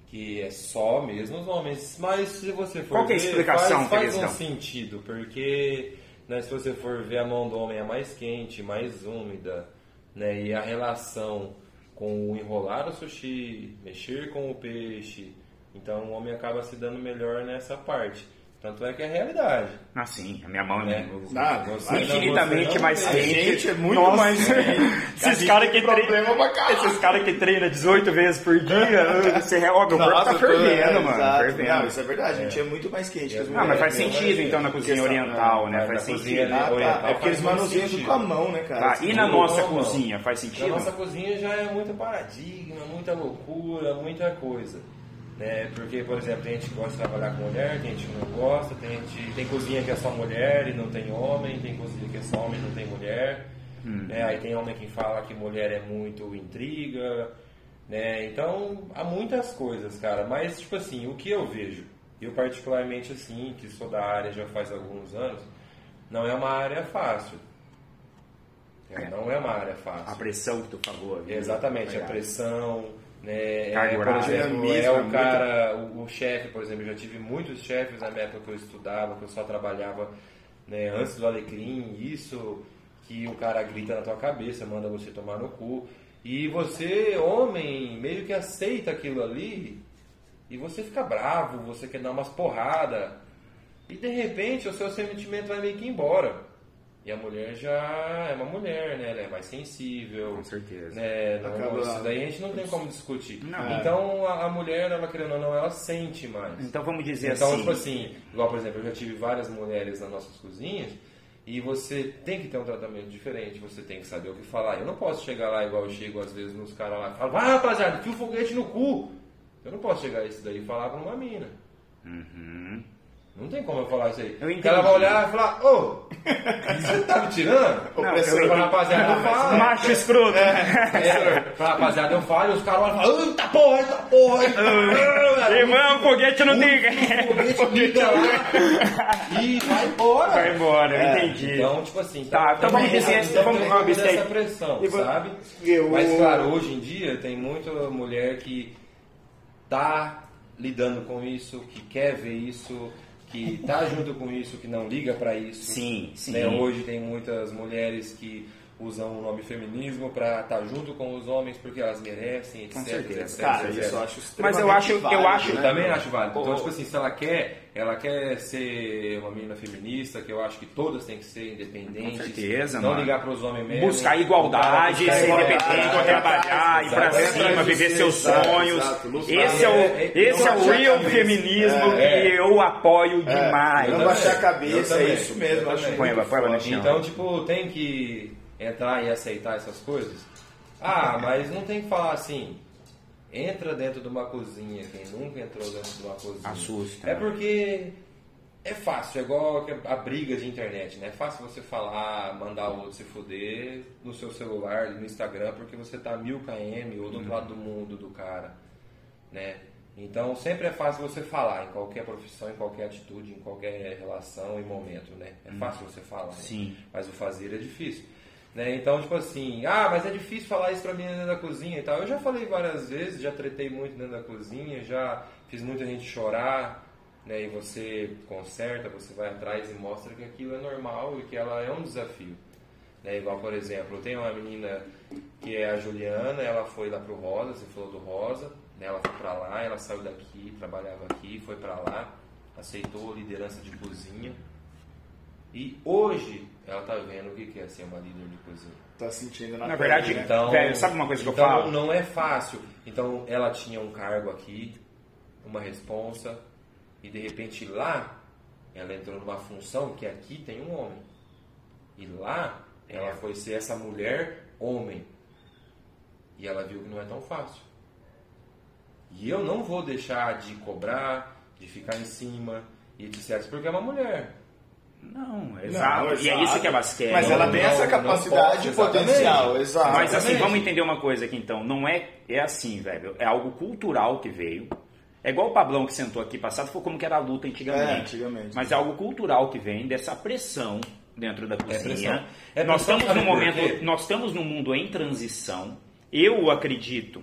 que é só mesmo os homens. Mas se você for Qual que é a ver, explicação faz, faz um sentido, porque né, se você for ver a mão do homem é mais quente, mais úmida, né? E a relação com o enrolar o sushi, mexer com o peixe, então o homem acaba se dando melhor nessa parte. Tanto é que é realidade. Ah, sim, a minha mão É. é infinitamente não- você mais A quente. gente é muito Nossa, mais. Esses caras que treinam. Esses caras que treinam 18 vezes por dia, você, ó, meu corpo tá Nossa, fervendo, é, mano. exato. Fervendo. Não, isso é verdade, a gente é muito mais quente que as Ah, mas faz né? sentido então na cozinha oriental, né? Faz na sentido. Ah, oriental É porque eles manuseiam tudo com a mão, né, cara? Tá, Assim, e na nossa cozinha, faz Na sentido? nossa cozinha já é muito paradigma, muita loucura, muita coisa. Né? Porque, por exemplo, tem gente que gosta de trabalhar com mulher, tem gente que não gosta, tem, gente, tem cozinha que é só mulher e não tem homem, tem cozinha que é só homem e não tem mulher. Né? Aí tem homem que fala que mulher é muito intriga. Né? Então, há muitas coisas, cara. Mas, tipo assim, o que eu vejo, eu particularmente assim, que sou da área já faz alguns anos, não é uma área fácil. É. Não é uma área fácil. A pressão que tu falou. viu? Exatamente, a Obrigado. pressão, né? Carga é, por exemplo, é é o cara, o, o chefe, por exemplo, eu já tive muitos chefes na minha época que eu estudava, que eu só trabalhava né, antes do alecrim, isso que o cara grita na tua cabeça, manda você tomar no cu. E você, homem, meio que aceita aquilo ali e você fica bravo, você quer dar umas porradas. E de repente o seu sentimento vai meio que embora. E a mulher já é uma mulher, né? Ela é mais sensível. Com certeza. Né? Não, Acaba- Isso daí a gente não tem como discutir. Não. Então a, a mulher, ela querendo ou não, ela sente mais. Então vamos dizer Então, assim. tipo assim, igual por exemplo, eu já tive várias mulheres nas nossas cozinhas e você tem que ter um tratamento diferente, você tem que saber o que falar. Eu não posso chegar lá igual eu chego às vezes nos caras lá e falo, vai rapaziada, enfia o foguete no cu. Eu não posso chegar isso daí e falar pra uma mina. Uhum. Não tem como eu falar isso aí. Eu entendi. ela vai olhar e falar, ô, você tá me tirando? Não, eu entendi. rapaziada, eu falo. Macho escroto. É, fala, rapaziada, eu falo e os caras olham e falam, eita porra, eita porra, eita porra. Irmão, foguete não tem. Foguete liga lá e vai embora. Vai embora, eu É, entendi. Então, tipo assim, Tá, então vamos dizer- vamos abster- essa pressão, E sabe? eu- Mas claro, hoje em dia tem muita mulher que tá lidando com isso, que quer ver isso, que tá junto com isso, que não liga pra isso. Sim, sim. Né? Hoje tem muitas mulheres que usam o nome feminismo pra estar junto com os homens porque elas merecem, etc. Com certeza. etc, Cara, etc. isso eu acho Mas eu acho- eu extremamente acho- Eu válido, também né? acho válido. Então, tipo assim, se ela quer, ela quer ser uma menina feminista, que eu acho que todas têm que ser independentes. Com certeza, Não mano. ligar pros homens mesmo. Buscar igualdade, Buscar ser independente, é, trabalhar, ir pra exato. cima, viver de seus exato, sonhos. exato. Esse é o, É, é, esse é o real feminismo É. que eu apoio É, demais. não Eu baixar a cabeça, eu é isso mesmo. eu eu acho também. Põe, põe chão. Então, tipo, tem que entrar e aceitar essas coisas? Ah, mas não tem que falar assim. Entra dentro de uma cozinha, quem nunca entrou dentro de uma cozinha. Assusta, É né? porque é fácil, é igual a briga de internet, né? É fácil você falar, mandar o outro se fuder no seu celular, no Instagram, porque você tá mil km ou do outro lado do mundo do cara, né? Então sempre é fácil você falar em qualquer profissão, em qualquer atitude, em qualquer relação e momento, né? É fácil você falar, né? Sim. mas o fazer é difícil. Né? Então, tipo assim, ah, mas é difícil falar isso pra mim dentro da cozinha e tal. Eu já falei várias vezes, já tretei muito dentro da cozinha, já fiz muita gente chorar, né? E você conserta, você vai atrás e mostra que aquilo é normal e que ela é um desafio. Né? Igual, por exemplo, eu tenho uma menina que é a Juliana, ela foi lá pro Rosa, você falou do Rosa, né? ela foi pra lá, ela saiu daqui, trabalhava aqui, foi pra lá, aceitou liderança de cozinha. E hoje ela tá vendo o que é ser uma líder de cozinha. Tá sentindo na Na pele, verdade, né? Então, Velho, sabe uma coisa que eu então falo? não é fácil. Então ela tinha um cargo aqui, uma responsa, e de repente lá ela entrou numa função que aqui tem um homem. E lá ela É. foi ser essa mulher homem. E ela viu que não é tão fácil. E eu não vou deixar de cobrar, de ficar em cima e etc. Porque é uma mulher. Não, exato. Não, E é isso que a basquete. Mas ela tem não, essa capacidade e potencial, exato. Mas assim, vamos entender uma coisa aqui então. Não é, é assim, velho. É algo cultural que veio. É igual o Pablão que sentou aqui passado, foi como que era a luta antigamente. É, antigamente. Mas é algo cultural que vem dessa pressão dentro da cozinha. pressão. É nós estamos num momento, quê? nós estamos num mundo em transição. Eu acredito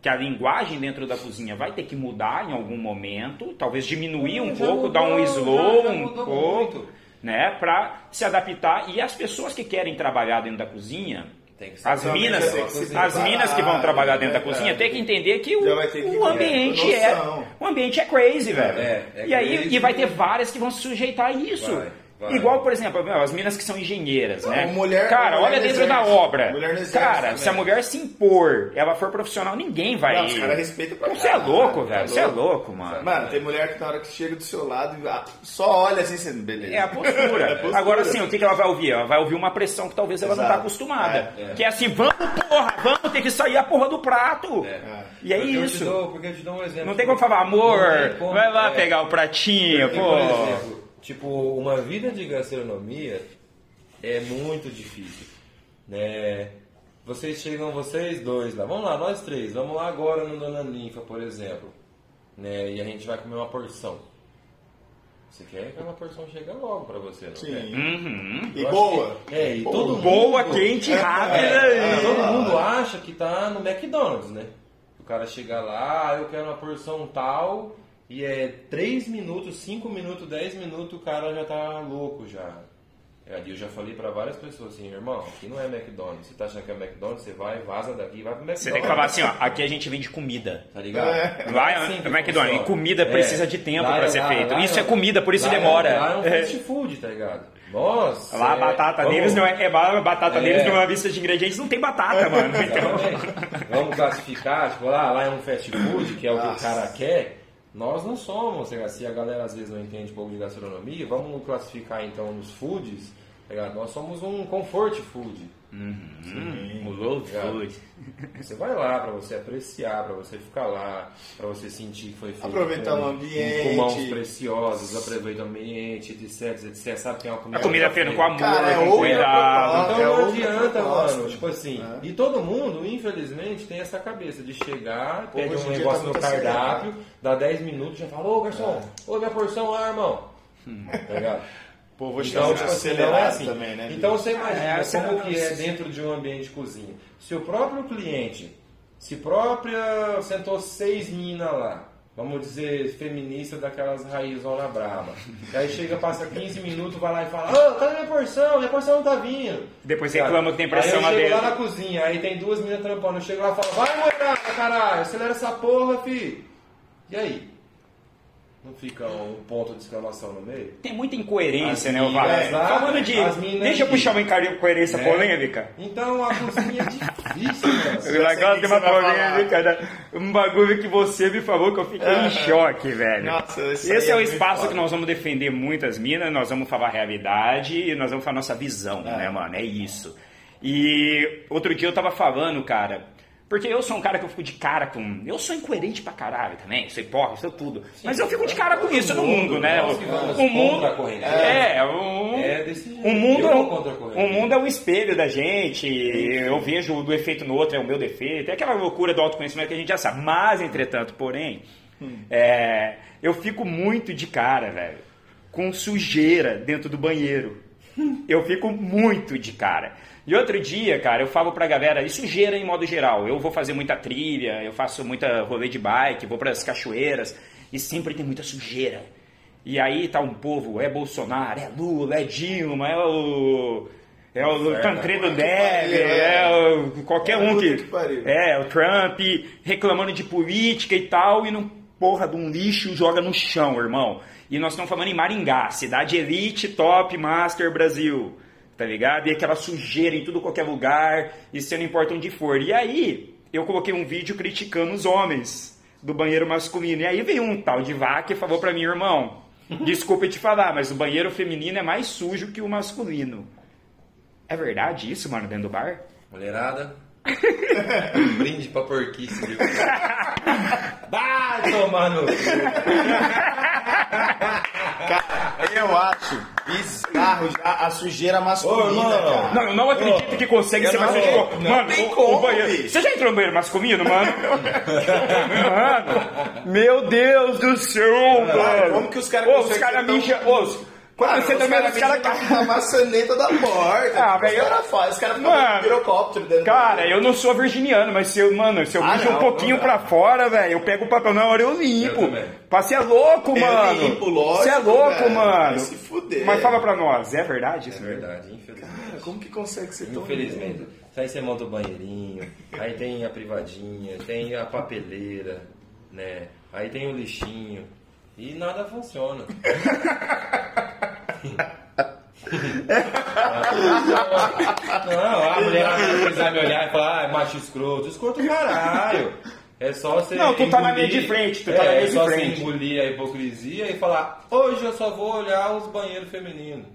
que a linguagem dentro da cozinha vai ter que mudar em algum momento, talvez diminuir um Já pouco, dar um mudou, slow, um mudou pouco muito. Né, para se adaptar. E as pessoas que querem trabalhar dentro da cozinha, Tem que ser As minas, as minas que vão trabalhar dentro da né, cozinha tem que entender que o, que o ambiente é, o ambiente é crazy, velho. É, é e aí crazy. e vai ter várias que vão se sujeitar a isso. Vai, vai. Igual, por exemplo, as minas que são engenheiras, Não, né? mulher- cara, mulher olha dentro da obra. Mulher no exército cara, também. se a mulher se impor, ela for profissional, ninguém vai. Não, os caras respeitam pra Você é louco, tá velho. Você é louco, mano. Mano, tem mulher que na hora que chega do seu lado só olha assim, você, beleza. É a postura. É a postura. Agora sim, o que que ela vai ouvir? Ela vai ouvir uma pressão que talvez ela não Exato. tá acostumada. É, é. Que é assim, vamos porra, vamos ter que sair a porra do prato. É. E é Porque eu te isso. dou- porque eu te dou um exemplo. Não tem como falar, amor, Não como, vai lá é. pegar o pratinho, pô. Tipo, uma vida de gastronomia é muito difícil. Né? Vocês chegam, vocês dois lá, vamos lá, nós três, vamos lá agora no Dona Ninfa, por exemplo. Né? E a gente vai comer uma porção. Você quer que uma porção chegue logo pra você, não quer? Sim. Uhum. E boa. que- é, e Boa. todo mundo, Boa, quente, rápida. É, e- todo mundo acha que tá no McDonald's, né? O cara chega lá, "Ah, eu quero uma porção tal, e é 3 minutos, 5 minutos, 10 minutos, o cara já tá louco já. É, Ali eu já falei pra várias pessoas assim, irmão, aqui não é McDonald's. Você tá achando que é McDonald's, você vai, vaza daqui e vai pro McDonald's. Você tem que falar assim, ó, aqui a gente vende comida. Tá ligado? É. Lá é assim que o McDonald's. funciona. E comida precisa de tempo Lá pra é- ser lá- feito. lá Isso é um- comida, por isso lá é- demora. Lá é um É. fast food, tá ligado? Nossa. Lá a é- batata vamos- deles não é, é ba- batata É. deles não é uma lista de ingredientes, não tem batata, mano. Então. Vamos classificar, tipo, lá, lá é um fast food, que é o que o Nossa. cara quer. Nós não somos, tá se a galera às vezes não entende um pouco de gastronomia, vamos classificar então nos foods, tá? Nós somos um comfort food. O Obrigado. food. Você vai lá pra você apreciar, pra você ficar lá, pra você sentir que foi feito Aproveitar com, o ambiente. com mãos preciosas, aproveita o ambiente, etc, etc. Sabe que é uma comida A comida feita com amor, Cara, é com cuidado. então É não adianta, mano. Tipo assim, É. e todo mundo, infelizmente, tem essa cabeça de chegar, Pô, pede um dia negócio tá no cardápio, dá 10 minutos, já fala, ô garçom, ô minha porção lá, irmão. Tá ligado? Pô, vou Então, tipo assim, não é assim. também, né? Então você imagina É, você como que é dentro de um ambiente de cozinha. Se o próprio cliente, se própria sentou seis minas lá, vamos dizer, feminista daquelas raízona braba. E aí chega, passa 15 minutos, vai lá e fala, ô, cadê minha porção? Minha porção não tá vindo. Depois Cara, reclama que tem pressão aí lá eu chego lá na cozinha, aí tem duas meninas trampando, eu chego lá e falo, vai morar, caralho, acelera essa porra, fi. E aí? Não fica um ponto de exclamação no meio? Tem muita incoerência, As né, o Valério? Falando de. Deixa eu puxar uma incoerência né? polêmica. Então a cozinha é difícil, O mano. sei legal o tem uma polêmica, né? um bagulho que você me falou que eu fiquei em choque, velho. Nossa, isso Esse é o é muito espaço foda. que nós vamos defender muitas minas, nós vamos falar a realidade e nós vamos falar a nossa visão, É. né, mano? É isso. E outro dia eu tava falando, cara, porque eu sou um cara que eu fico de cara com. Eu sou incoerente pra caralho também, sou hipócrita, sou tudo. Mas eu fico de cara com isso no mundo, né? vamos O mundo. a corrente. É, o, É desse jeito. o mundo é um, o mundo é um espelho da gente. Eu vejo do efeito no outro, é o meu defeito. É aquela loucura do autoconhecimento que a gente já sabe. Mas, entretanto, porém, é, eu fico muito de cara, velho, com sujeira dentro do banheiro. Eu fico muito de cara. E outro dia, cara, eu falo pra galera, e sujeira em modo geral. Eu vou fazer muita trilha, eu faço muita rolê de bike, vou pras cachoeiras, e sempre tem muita sujeira. E aí tá um povo, é Bolsonaro, é Lula, é Dilma, é o. É o. Tancredo Puta que Neve, pariu, é o, qualquer É, um que. que. É, o Trump reclamando de política e tal, e não porra de um lixo joga no chão, irmão. E nós estamos falando em Maringá, cidade elite, top, master Brasil. Tá ligado? E aquela sujeira em tudo qualquer lugar, e você não importa onde for. E aí, eu coloquei um vídeo criticando os homens do banheiro masculino. E aí veio um tal de vaca e falou pra mim, irmão, desculpa te falar, mas o banheiro feminino é mais sujo que o masculino. É verdade isso, mano, dentro do bar? Mulherada. um brinde pra porquice. viu? Vai tomar no cu. Cara, eu acho bizarro já a sujeira masculina, Ô, cara. Não, eu não acredito que consegue ser mais não Mano, tem o- o, como, banheiro. bicho. Você já entrou no banheiro masculino, mano? mano, meu Deus do céu, mano. como que os caras Ô, os conseguem caras mijam. Quando Cara, você também, os caras. mijam na maçaneta da porta. Ah, velho, Os caras fazem, os caras ficam pirocóptero dentro Cara, eu não sou virginiano, mas se eu, mano, se eu Ah, um pouquinho não pra fora, velho, eu pego o papel na hora eu limpo. Eu também. Pra ser louco, Eu mano. limpo, lógico, Você é louco, velho. mano. Se fuder. Mas fala pra nós, é verdade É isso? verdade, infelizmente. Cara, como que consegue ser tão... Infelizmente. Aí você monta o banheirinho, aí tem a privadinha, tem a papeleira, né? Aí tem o lixinho. E nada funciona. Não, a mulher vai me olhar e falar, ah, é macho escroto. Escroto caralho. É só você. Não, tu tá na linha de frente, tu tá na é, linha é de só frente. você engolir a hipocrisia e falar, hoje eu só vou olhar os banheiros femininos.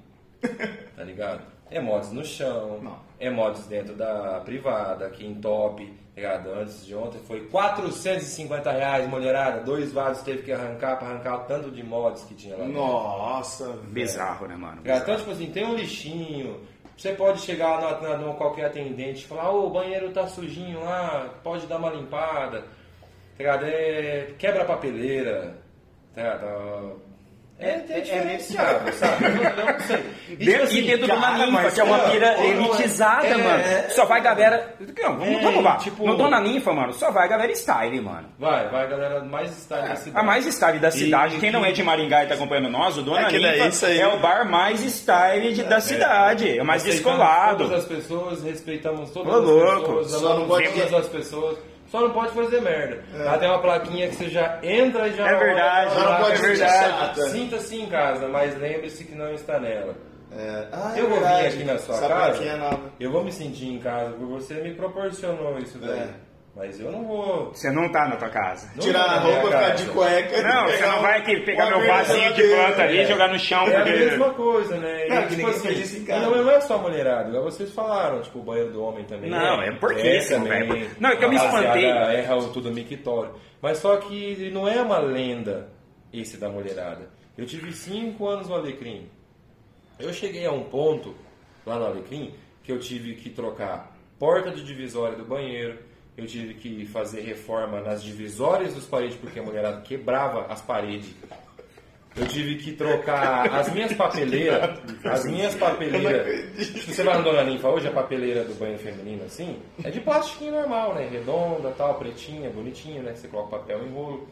Tá ligado? É mods no chão, Não. É mods dentro da privada, aqui em top, tá ligado? Antes de ontem foi 450 reais, mulherada. Dois vasos teve que arrancar pra arrancar o tanto de mods que tinha lá. dentro. Nossa, velho. Bizarro, né, mano? Cara, Então, tipo assim, tem um lixinho. Você pode chegar na, na, numa qualquer atendente e falar, ô, o banheiro tá sujinho lá, pode dar uma limpada. Tá ligado? É, quebra a papeleira. Tá ligado? É, é, diferenciado, sabe? Eu, não sei. E, tipo Dentro, assim, e dentro de uma cara, ninfa, que é uma pira é- elitizada, é, mano. é, só vai galera. Não, vamos, É, vamos lá. tipo- No Dona Ninfa, mano, só vai galera style, mano. Vai, vai, galera mais style da cidade. A mais style da cidade. E- Quem não é de Maringá e tá acompanhando nós, o Dona É Ninfa isso aí- é o bar mais style de- da cidade. É o mais descolado. Todas as pessoas, respeitamos todas Ô, as louco. pessoas, Só não pode todas as pessoas. Só não pode fazer merda. Lá tem uma plaquinha que você já entra e já É verdade, olha, não pode é verdade. Sinta-se em casa, mas lembre-se que não está nela. É. Ah, eu é vou vir verdade. aqui na sua Essa casa, é nova. eu vou me sentir em casa por você me proporcionou isso daí. É. Mas eu não vou. Você não tá na tua casa. não Tirar a roupa, ficar de cueca. Não, você não vai aqui pegar meu vasinho de planta ali e jogar no chão. É a porque... mesma coisa, né? Não, E, que tipo assim, não, não é só mulherada, igual vocês falaram, tipo, o banheiro do homem também. Não, é porquíssimo, também. velho. Não, é que eu me A espantei. Erra o tudo mictório. Mas só que não é uma lenda esse da mulherada. Eu tive cinco anos no Alecrim. Eu cheguei a um ponto lá no Alecrim que eu tive que trocar porta de divisória do banheiro, eu tive que fazer reforma nas divisórias dos paredes porque a mulherada quebrava as paredes. Eu tive que trocar as minhas papeleiras, as minhas papeleiras. Você vai no Dona Ninfa hoje, a papeleira do banho feminino assim, é de plastiquinho normal, né? Redonda, tal, pretinha, bonitinha, né? Você coloca papel em rolo.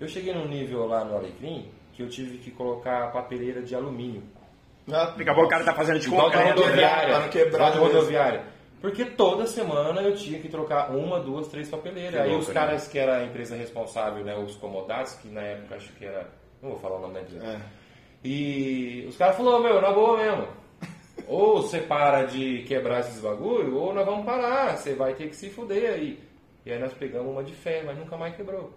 Eu cheguei num nível lá no Alecrim que eu tive que colocar a papeleira de alumínio. Ah, Daqui a pouco o cara tá fazendo de de conta. né? de rodoviária. Porque toda semana eu tinha que trocar uma, duas, três papeleiras. Aí louco, os né? caras que era a empresa responsável, né, os comodados, que na época acho que era. Não vou falar o nome da empresa. É. E os caras falaram, meu, na boa mesmo. Ou você para de quebrar esses bagulho, ou nós vamos parar. Você vai ter que se fuder aí. E aí nós pegamos uma de fé, mas nunca mais quebrou.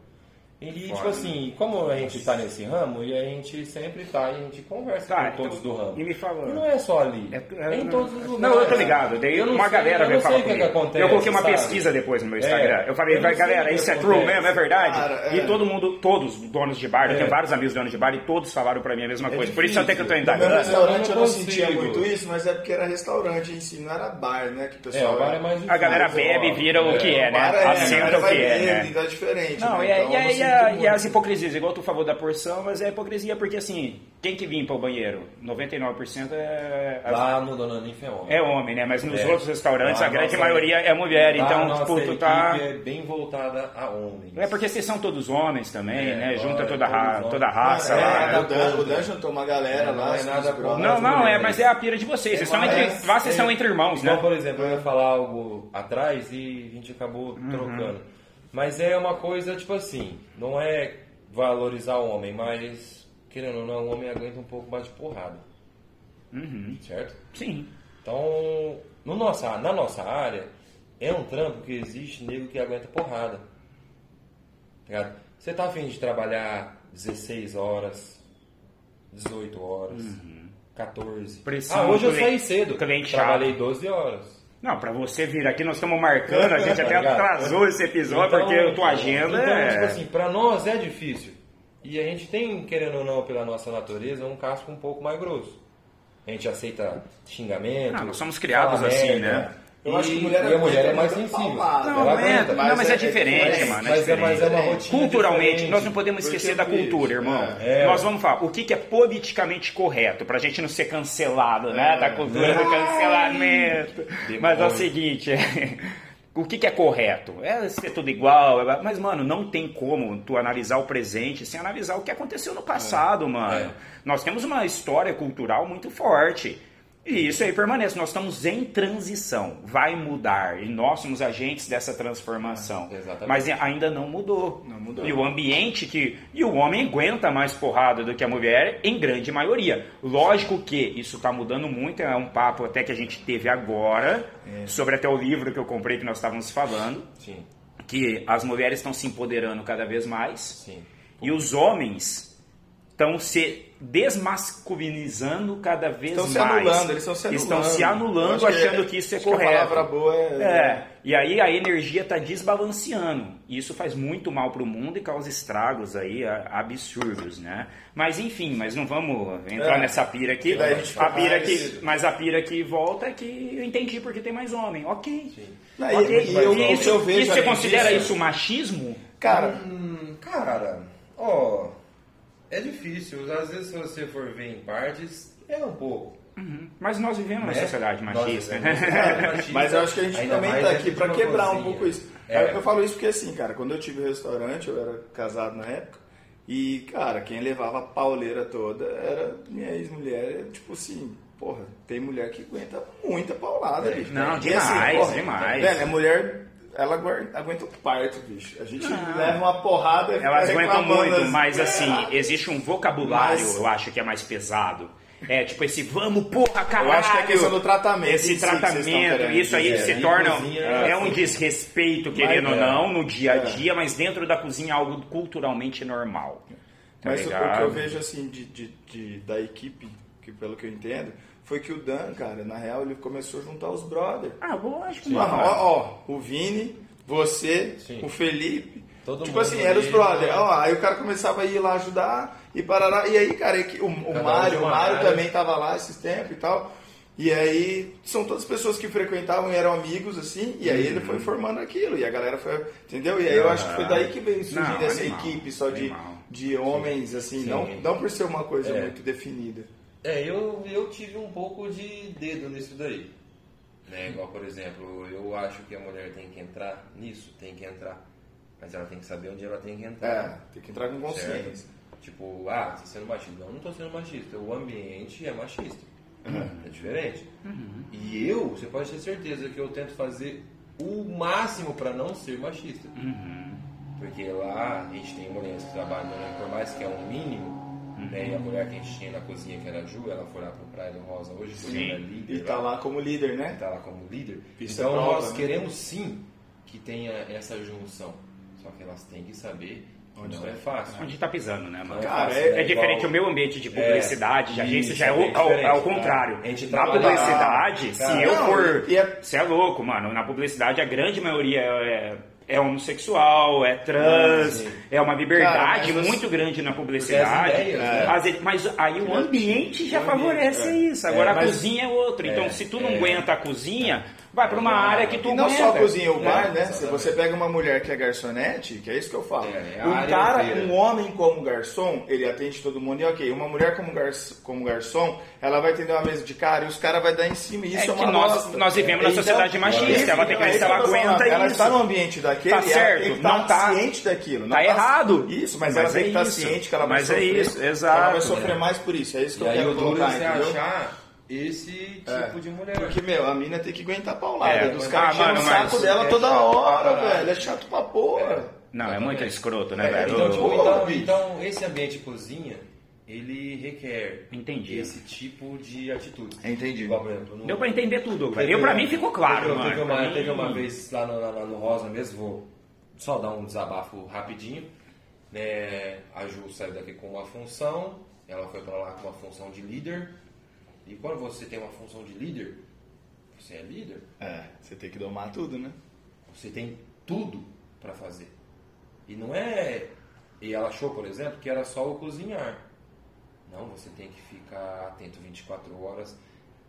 E, tipo Foda. assim, como a gente tá nesse ramo, e a gente sempre tá, e a gente conversa Tá, com todos então, do ramo. e me fala- E não é só ali. É, É, em todos os lugares. Não, eu tô ligado. Daí Eu uma sei- galera eu veio falar sei o que, comigo. acontece. eu coloquei uma sabe? pesquisa depois no meu É, Instagram. eu falei, eu galera, isso é acontece. true mesmo, é verdade? Cara, é. E todo mundo, todos os donos de bar, eu É. tenho vários amigos donos de bar e todos falaram pra mim a mesma É coisa. Por isso até que eu tô indo No restaurante eu eu não sentia muito isso, mas é porque era restaurante em si, não era bar, né? Que o É, pessoal o bar é mais difícil. A galera bebe e vira o que é, né? é, a Assenta o que é, né? então é diferente. Não, né? e, a- Então, e, as hipocrisias, igual tu falou da porção, mas é hipocrisia porque assim, quem que limpa o banheiro? 99% é, Lá no Dona Ninfa é homem. é homem, né? Mas nos É. outros restaurantes Lá a grande nossa- maioria é mulher, então, tipo, tu tá... é bem voltada a homens. É porque vocês são todos homens também, É, né? Junta toda, a ra- toda a raça É, lá. nada o Dan, o. Dan juntou uma galera Não lá. é nada. Não, não, é, mas é a pira de vocês. Vocês estão entre, lá vocês estão entre irmãos, né? por exemplo, eu ia falar algo atrás e a gente acabou Uhum. trocando. Mas é uma coisa, tipo assim, não é valorizar o homem, mas, querendo ou não, o homem aguenta um pouco mais de porrada. Uhum. Certo? Sim. Então, no nossa, na nossa área, é um trampo que existe nego que aguenta porrada. Tá? Você tá afim de trabalhar 16 horas, 18 horas, 14. Uhum. Pressão, ah, hoje eu saí cedo. Trabalhei 12 horas. Não, pra você vir aqui, nós estamos marcando, a gente até Tá atrasou esse episódio, porque a tua agenda então, é... tipo assim, pra nós é difícil. E a gente tem, querendo ou não, pela nossa natureza, um casco um pouco mais grosso. A gente aceita xingamento. Ah, nós somos criados assim, merda. né? Eu acho que E- mulher e a mulher é mais sensível. Não, Ela é, aguenta, não, mas é, é- diferente, mas- mano. é Mas é, mas é uma diferente. rotina Culturalmente, diferente. nós não podemos esquecer da Porque, cultura, bicho, irmão. é. Nós vamos falar o que, que é politicamente correto, pra gente não ser cancelado, né? É. Da cultura do cancelamento. Mas é o seguinte, o que, que é correto? É ser tudo igual, é- mas, mano, não tem como tu analisar o presente sem analisar o que aconteceu no passado, mano. É. Nós temos uma história cultural muito forte. E isso aí permanece. Nós estamos em transição. Vai mudar. E nós somos agentes dessa transformação. Exatamente. Mas ainda não mudou. Não mudou. E o ambiente que. E o homem aguenta mais porrada do que a mulher, em grande maioria. Lógico que isso está mudando muito. É um papo até que a gente teve agora. É. Sobre até o livro que eu comprei que nós estávamos falando. Sim, Que as mulheres estão se empoderando cada vez mais. sim. E os homens estão se desmasculinizando cada vez Estão se mais. anulando, eles estão se anulando. Estão se anulando, que achando é- que isso é que a correto. palavra boa é- É, e aí a energia está desbalanceando. E isso faz muito mal para o mundo e causa estragos aí absurdos, né? Mas enfim, mas não vamos entrar É. nessa pira aqui. A A pira que, mas a pira que volta é que eu entendi porque tem mais homem. Ok. Não, e- e eu- E isso, que eu vejo isso você considera disso- isso machismo? Cara, Hum, cara, ó, é difícil. Às vezes, se você for ver em partes, é um pouco. Uhum. Mas nós vivemos numa né? sociedade Nós machista. sociedade machista, Mas eu acho que a gente ainda também tá dentro aqui uma quebrar um pouco isso. É. Eu falo isso porque assim, cara, quando eu tive restaurante, eu era casado na época, e, cara, quem levava a pauleira toda era minha ex-mulher, tipo assim, porra, tem mulher que aguenta muita paulada, bicho. Não, E demais, demais. Velho, a mulher, ela aguenta o parto, bicho. A gente Não. leva uma porrada e Elas aguentam muito, mas "É, assim, existe um vocabulário, Mas- eu acho que é mais pesado. É tipo esse vamos, porra, caralho. Eu acho que é questão do tratamento Esse si tratamento, isso aí dizer. se E torna. cozinha, É um assim. desrespeito, querendo ou é. não, no dia a É. dia, mas dentro da cozinha é algo culturalmente normal. Tá Mas o- o que ligado? eu vejo assim de, de- de- da equipe, que pelo que eu entendo, foi que o Dan, cara, na real, ele começou a juntar os brothers. Ah, lógico, mano. ó, ó, o Vini, você, Sim. o Felipe. Todo tipo mundo assim, eram os brothers. né? Ó, aí o cara começava a ir lá ajudar e parará. E aí, cara, é que o, o Mário, o Mário também tava lá esses tempos e tal. E aí, são todas pessoas que frequentavam e eram amigos, assim, e aí ele Uhum. foi formando aquilo, e a galera foi, entendeu? E aí eu acho que foi daí que veio surgir Não, essa animal, equipe só de, animal. de homens, assim, Sim. não, não por ser uma coisa É. muito definida. É, eu, eu tive um pouco de dedo nisso daí. Né? Igual, por exemplo, eu acho que a mulher tem que entrar nisso, tem que entrar. Mas ela tem que saber onde ela tem que entrar. É, tem que entrar com consciência. Certo? Tipo, ah, você sendo machista. Não, não tô sendo machista. O ambiente é machista. É diferente. E eu, você pode ter certeza que eu tento fazer o máximo para não ser machista. Porque lá a gente tem mulheres que trabalham, né, por mais que é um mínimo, e a mulher que a gente tinha na cozinha, que era a Ju, ela foi lá pro Praia do Rosa hoje, foi Sim. ela é líder. E tá lá como líder, né? tá lá como líder. Isso então é prova, nós né? queremos sim que tenha essa junção. Só que elas têm que saber que Onde não vai. é fácil. Onde tá pisando, né, mano? Não Cara, é- né? É diferente Igual- o meu ambiente de publicidade, de É, agência, isso, já é, é o, ao, é o diferente, contrário. tá? A gente Na trabalha- publicidade, se Cara, eu não, for. e é- Você é louco, mano. Na publicidade, a grande maioria é, é homossexual, é trans, sim. é uma liberdade Cara, muito grande na publicidade. As ideias, né? Mas aí o ambiente já favorece isso. Agora É, a cozinha é outra. Então, É, se tu não é. aguenta a cozinha, vai pra uma área que tu E não aguenta. só cozinha, o É. bar, né? Se você pega uma mulher que é garçonete, que é isso que eu falo. É, é um cara, inteira. um homem como garçom, ele atende todo mundo e ok. Uma mulher como, garçom, como garçom, ela vai atender uma mesa de cara e os caras vão dar em cima. E isso É é, uma que nós- bosta. nós vivemos na Então, sociedade machista, ela tem que ver é se isso ela aguenta falando. Ela isso. está no ambiente daquele Tá e ela certo, que estar não tá- ciente daquilo. não tá errado. Isso, mas, Mas ela é tem que estar isso. ciente que ela vai Mas é sofrer. isso, que Ela exato. vai sofrer mais por isso. É isso que eu aí quero colocar, é entendeu? Esse tipo É. de mulher. Porque, meu, a mina tem que aguentar a paulada. É, Os ah, caras tiram o mano, saco mas dela é toda pra hora, velho. É chato pra porra. Não, é muito escroto, né, É, velho? Então, tipo, então, então, esse ambiente cozinha, ele requer Entendi. esse tipo de atitude. Entendi. Igual, por exemplo, no- Deu pra entender tudo, velho. Teve- Eu, pra mim, ficou claro, teve, mano. Teve uma, mim- teve uma vez lá no, lá no Rosa mesmo, vou só dar um desabafo rapidinho. Né? A Ju saiu daqui com uma função, ela foi pra lá com uma função de líder. E quando você tem uma função de líder, você é líder, É, você tem que domar tudo, né? você tem tudo pra fazer. E não é. E ela achou, por exemplo, que era só o cozinhar. Não, você tem que ficar atento 24 horas.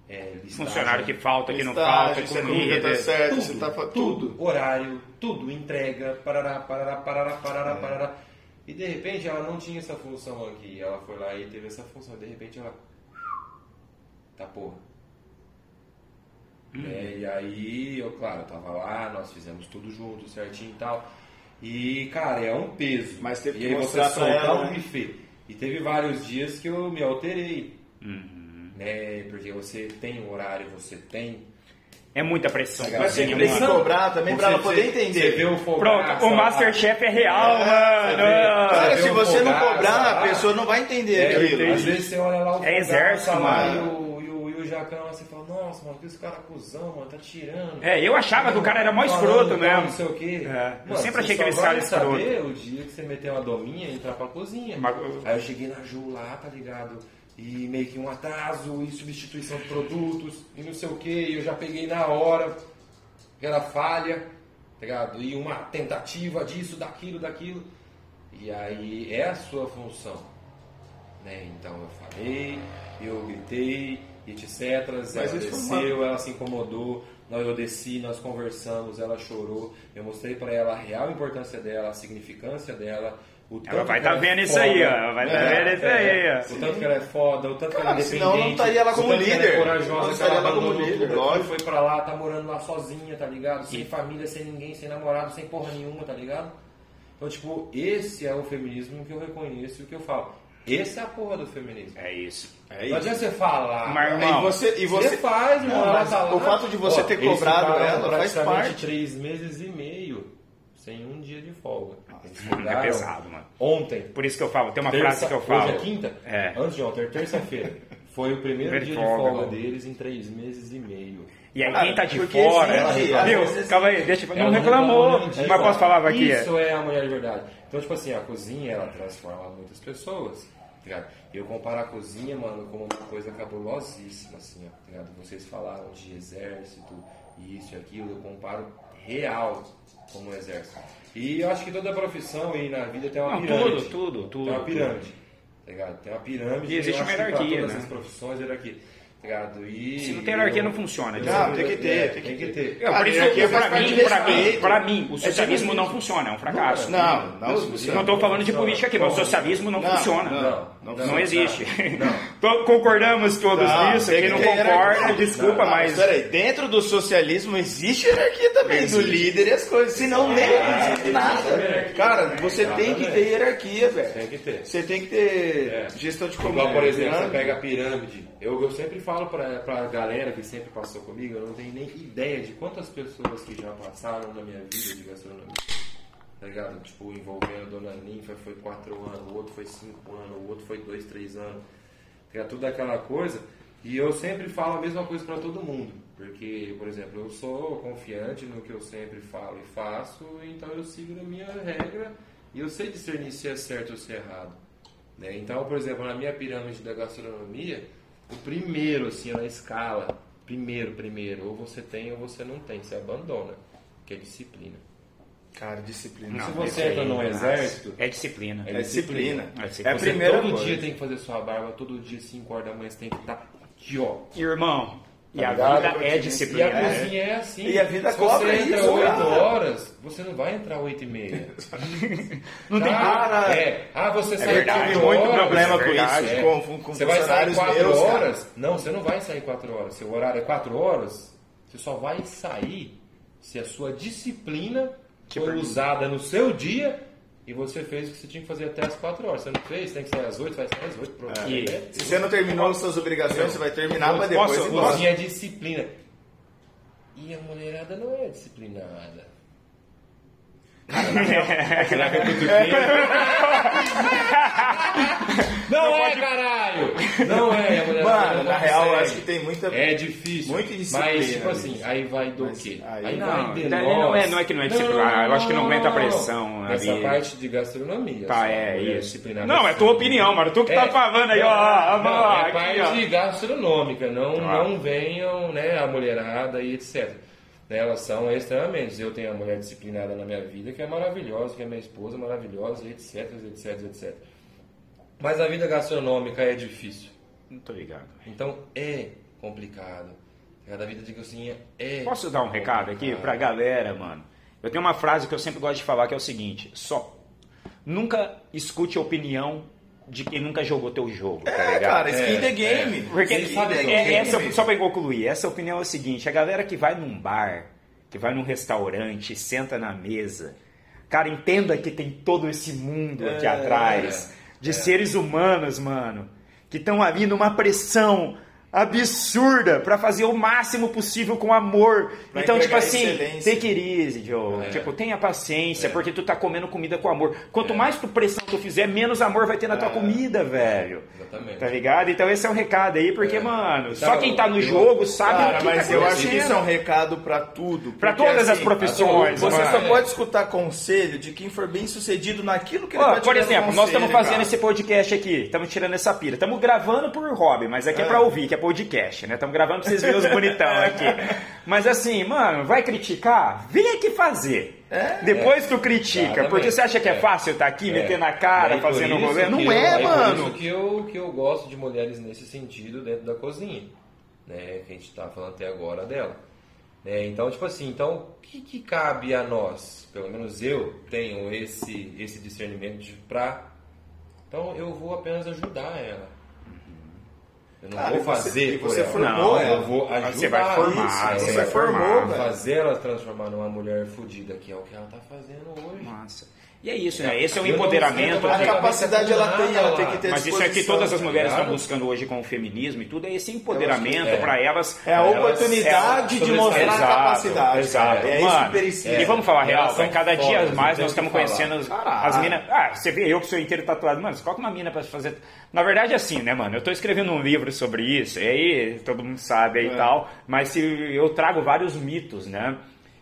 É, listagem, Funcionário que falta, que não Listagem, falta, se a comida tá certa, tudo, você tá tudo, tudo. horário, tudo, entrega, parará, parará, parará, parará, É. parará. E de repente ela não tinha essa função aqui, ela foi lá e teve essa função, de repente ela. Tá porra. Hum. É, e aí, eu, claro, eu tava lá, nós fizemos tudo junto, certinho e tal. E, cara, é um peso. Mas teve e que aí você soltar ela, um né? buffet. E teve vários dias que eu me alterei. Uhum. né? Porque você tem um horário, você tem. É muita pressão. Mas cozinha, tem que cobrar também pra ela poder entender. Você vê o fogaço, Pronto, o Masterchef é real, mano. Cara, se você não cobrar, a pessoa não vai entender É, aquilo. Às vezes você olha lá o É exército, lá mano. Jacão você fala, nossa, mano, que esse cara cuzão, mano, tá tirando. É, eu achava que o cara era mó escroto mesmo. Não sei o quê. É, eu Mano, sempre achei aquele só cara escroto. saber o dia que você meter uma dominha e entrar pra cozinha. Mas- Aí eu cheguei na Ju lá, tá ligado? E meio que um atraso e substituição de produtos e não sei o que. E eu já peguei na hora, que era falha, tá ligado? E uma tentativa disso, daquilo, daquilo. E aí é a sua função. Né? Então eu falei, eu gritei, etc. Ela Mas foi desceu, ela se incomodou. Nós, eu desci, nós conversamos, ela chorou. Eu mostrei pra ela a real importância dela, a significância dela. O Ela tanto vai que tá ela é vendo isso foda. aí, ó. Ela vai tá É, vendo isso É, aí, ó. O tanto que ela é foda, o tanto que ela é Cara, independente. senão não estaria lá como que ela líder. é corajosa, Não estaria ela lá como líder, tudo, lógico. Foi pra lá, tá morando lá sozinha, tá ligado? Sem família, sem ninguém, sem namorado, sem porra nenhuma, tá ligado? Então, tipo, esse é o feminismo que eu reconheço e o que eu falo. Esse é a porra do feminismo. É isso. É Não isso. adianta você falar. Mas, irmão, E você, e Você você faz, irmão. Não, ela mas tá o fato de você Ó, ter cobrado ela faz praticamente parte. três meses e meio sem um dia de folga. Eles É pesado, mano. Ontem. Por isso que eu falo, tem uma Terça- frase que eu falo. Hoje é quinta? É. Antes de ontem, terça-feira. Foi o primeiro dia de de folga, né? deles em três meses e meio. E aí quem tá de fora, existe, viu? vezes- Calma aí, deixa eu... Não Ela reclamou, mas posso falar aqui? Isso é a mulher de verdade. Então, tipo assim, a cozinha, ela transforma muitas pessoas, tá? Eu comparo a cozinha, mano, como uma coisa cabulosíssima, assim, ó, tá ligado? Vocês falaram de exército, isso e aquilo, eu comparo real como um exército. E eu acho que toda profissão aí na vida tem uma Não, pirâmide. tudo, tudo, tudo, Tem uma tudo. pirâmide, tá ligado? Tem uma pirâmide. E existe uma hierarquia, todas né? as profissões, hierarquia. Ligado? E Se não tem hierarquia, eu- não funciona. Não, tem que ter, É, tem que ter. É, por isso faz pra mim, pra mim, pra mim, o É socialismo não funciona, é um fracasso. Não, não Não, funciona. Não estou falando de política aqui, mas o socialismo não, funciona. não, Não, não existe. Não. To- Concordamos todos Tá, nisso. Quem que não ter concorda, desculpa, Não, mas. Peraí, dentro do socialismo existe hierarquia também, do líder e as coisas. Senão nem existe nada. Cara, você tem que ter hierarquia, velho. Tem que ter. Você tem que ter É. gestão de Igual, comando. por exemplo, você pega a pirâmide. Eu, eu sempre falo pra, pra galera que sempre passou comigo, eu não tenho nem ideia de quantas pessoas que já passaram na minha vida de gastronomia. Tá ligado? Tipo, envolvendo a dona Ninfa foi 4 anos, o outro foi 5 anos, o outro foi 2, 3 anos. Ligado? Tudo aquela coisa. E eu sempre falo a mesma coisa pra todo mundo. Porque, por exemplo, eu sou confiante no que eu sempre falo e faço, então eu sigo a minha regra e eu sei discernir se é certo ou se é errado. Né? Então, por exemplo, na minha pirâmide da gastronomia, o primeiro, assim, na escala, primeiro, primeiro, ou você tem ou você não tem, você abandona, que é disciplina. Cara, disciplina. Não, Se você esse aí, entra no exército, É disciplina. É disciplina. É É disciplina. a você primeira todo coisa. dia tem que fazer sua barba, todo dia, 5 horas da manhã, você tem que estar aqui, ó. Irmão, e a ligado? vida é Continência. E disciplina. a né? cozinha é assim. E a vida Se cobra você entra isso, 8 cara. horas, você não vai entrar 8 e meia. Não tem Cara, é. Ah, você sai verdade, quatro Tem muito horas, problema é com verdade, isso, é. com, com Você vai sair funcionários 4 meus, cara. horas? Não, você não vai sair 4 horas. Seu horário é 4 horas, você só vai sair se a sua disciplina foi pergunta. usada no seu dia e você fez o que você tinha que fazer até as 4 horas. Você não fez, tem que sair às 8, vai sair às 8. Pronto. E- É. Se você não terminou suas obrigações, você vai terminar pra depois Posso-. Cozinha é disciplina. E a mulherada não é disciplinada. Será que eu cutuquei? Não é, caralho! Não é, a mulherada Mano, na real, eu acho que tem muita. É difícil. Muita indisciplina Mas, tipo assim, aí vai do Mas quê? aí- vai Não, de daí nós. não é- não é que não é disciplinar, eu acho que não aguenta a pressão Essa vida. parte de gastronomia. Tá, é mulher isso. Não, é assim. tua opinião, mano. Tu que tá É. falando aí, ó. Não, ó, não, ó, é aqui, parte ó. de gastronômica, não, Claro. não venham né, a mulherada e etc. Né, Elas são extremamente. Eu tenho a mulher disciplinada na minha vida que é maravilhosa, que é minha esposa maravilhosa, etc, etc, etc. Mas a vida gastronômica é difícil. Não tô ligado. Então é complicado. A vida de cozinha é. Posso dar um recado aqui complicado. pra galera, mano? Eu tenho uma frase que eu sempre gosto de falar que é o seguinte: só nunca escute a opinião de quem nunca jogou teu jogo, tá É, ligado? cara, skin É, the game. Porque Ele sabe é- é- é essa, game. só pra concluir, essa opinião é o seguinte: a galera que vai num bar, que vai num restaurante, senta na mesa, cara, entenda que tem todo esse mundo aqui É, atrás de seres humanos, mano, que estão ali numa pressão absurda pra fazer o máximo possível com amor. Pra então, tipo assim, excelência. take it easy, Joe. É. Tipo, tenha paciência, porque tu tá comendo comida com amor. Quanto mais tu pressão tu fizer, menos amor vai ter na tua É. comida, velho. Exatamente. Tá ligado? Então esse é um recado aí, porque, mano, só quem tá no jogo sabe Cara, o que mas tá eu acho que isso é um recado pra tudo. Pra porque, todas as assim, profissões, Você mano. só pode escutar conselho de quem for bem sucedido naquilo que ele Ó, tá por exemplo, nós conselho, estamos fazendo cara. esse podcast aqui, estamos tirando essa pira. Estamos gravando por hobby, mas aqui é, É. pra ouvir, que é podcast, né? Estamos gravando pra vocês verem os bonitão aqui. Mas assim, mano, vai criticar? Vem aqui fazer. É. Depois tu critica, Exatamente. porque você acha que é, É. fácil estar aqui, É. meter na cara, fazendo isso rolê? Não eu- é, aí Por mano. isso que eu, que eu gosto de mulheres nesse sentido dentro da cozinha, né? Que a gente tá falando até agora dela. É, então, tipo assim, então, o que, que cabe a nós? Pelo menos eu tenho esse, esse discernimento de pra... Então, eu vou apenas ajudar ela. Eu não Cara, vou você- fazer e por você ela. formou não, ela. eu vou ajudar. Você vai formar, isso, você eu vai vou formou, velho. fazer ela transformar numa mulher fodida, que é o que ela tá fazendo hoje. Nossa. E é isso, né? Esse é o empoderamento. sei A capacidade ela tem, ela tem que ter Mas isso é que todas as mulheres estão buscando hoje com o feminismo e tudo, é esse empoderamento é. pra elas. É a oportunidade elas- de mostrar Exato, a capacidade. Exato. É isso Mano, que merecia. E vamos falar real, velho, cada dia mais nós estamos conhecendo as, as minas. Ah, você vê eu que sou inteiro tatuado. Mano, você coloca uma mina pra fazer. Na verdade, é assim, né, mano? Eu tô escrevendo um livro sobre isso, e aí todo mundo sabe aí e É. tal, mas se eu trago vários mitos, né?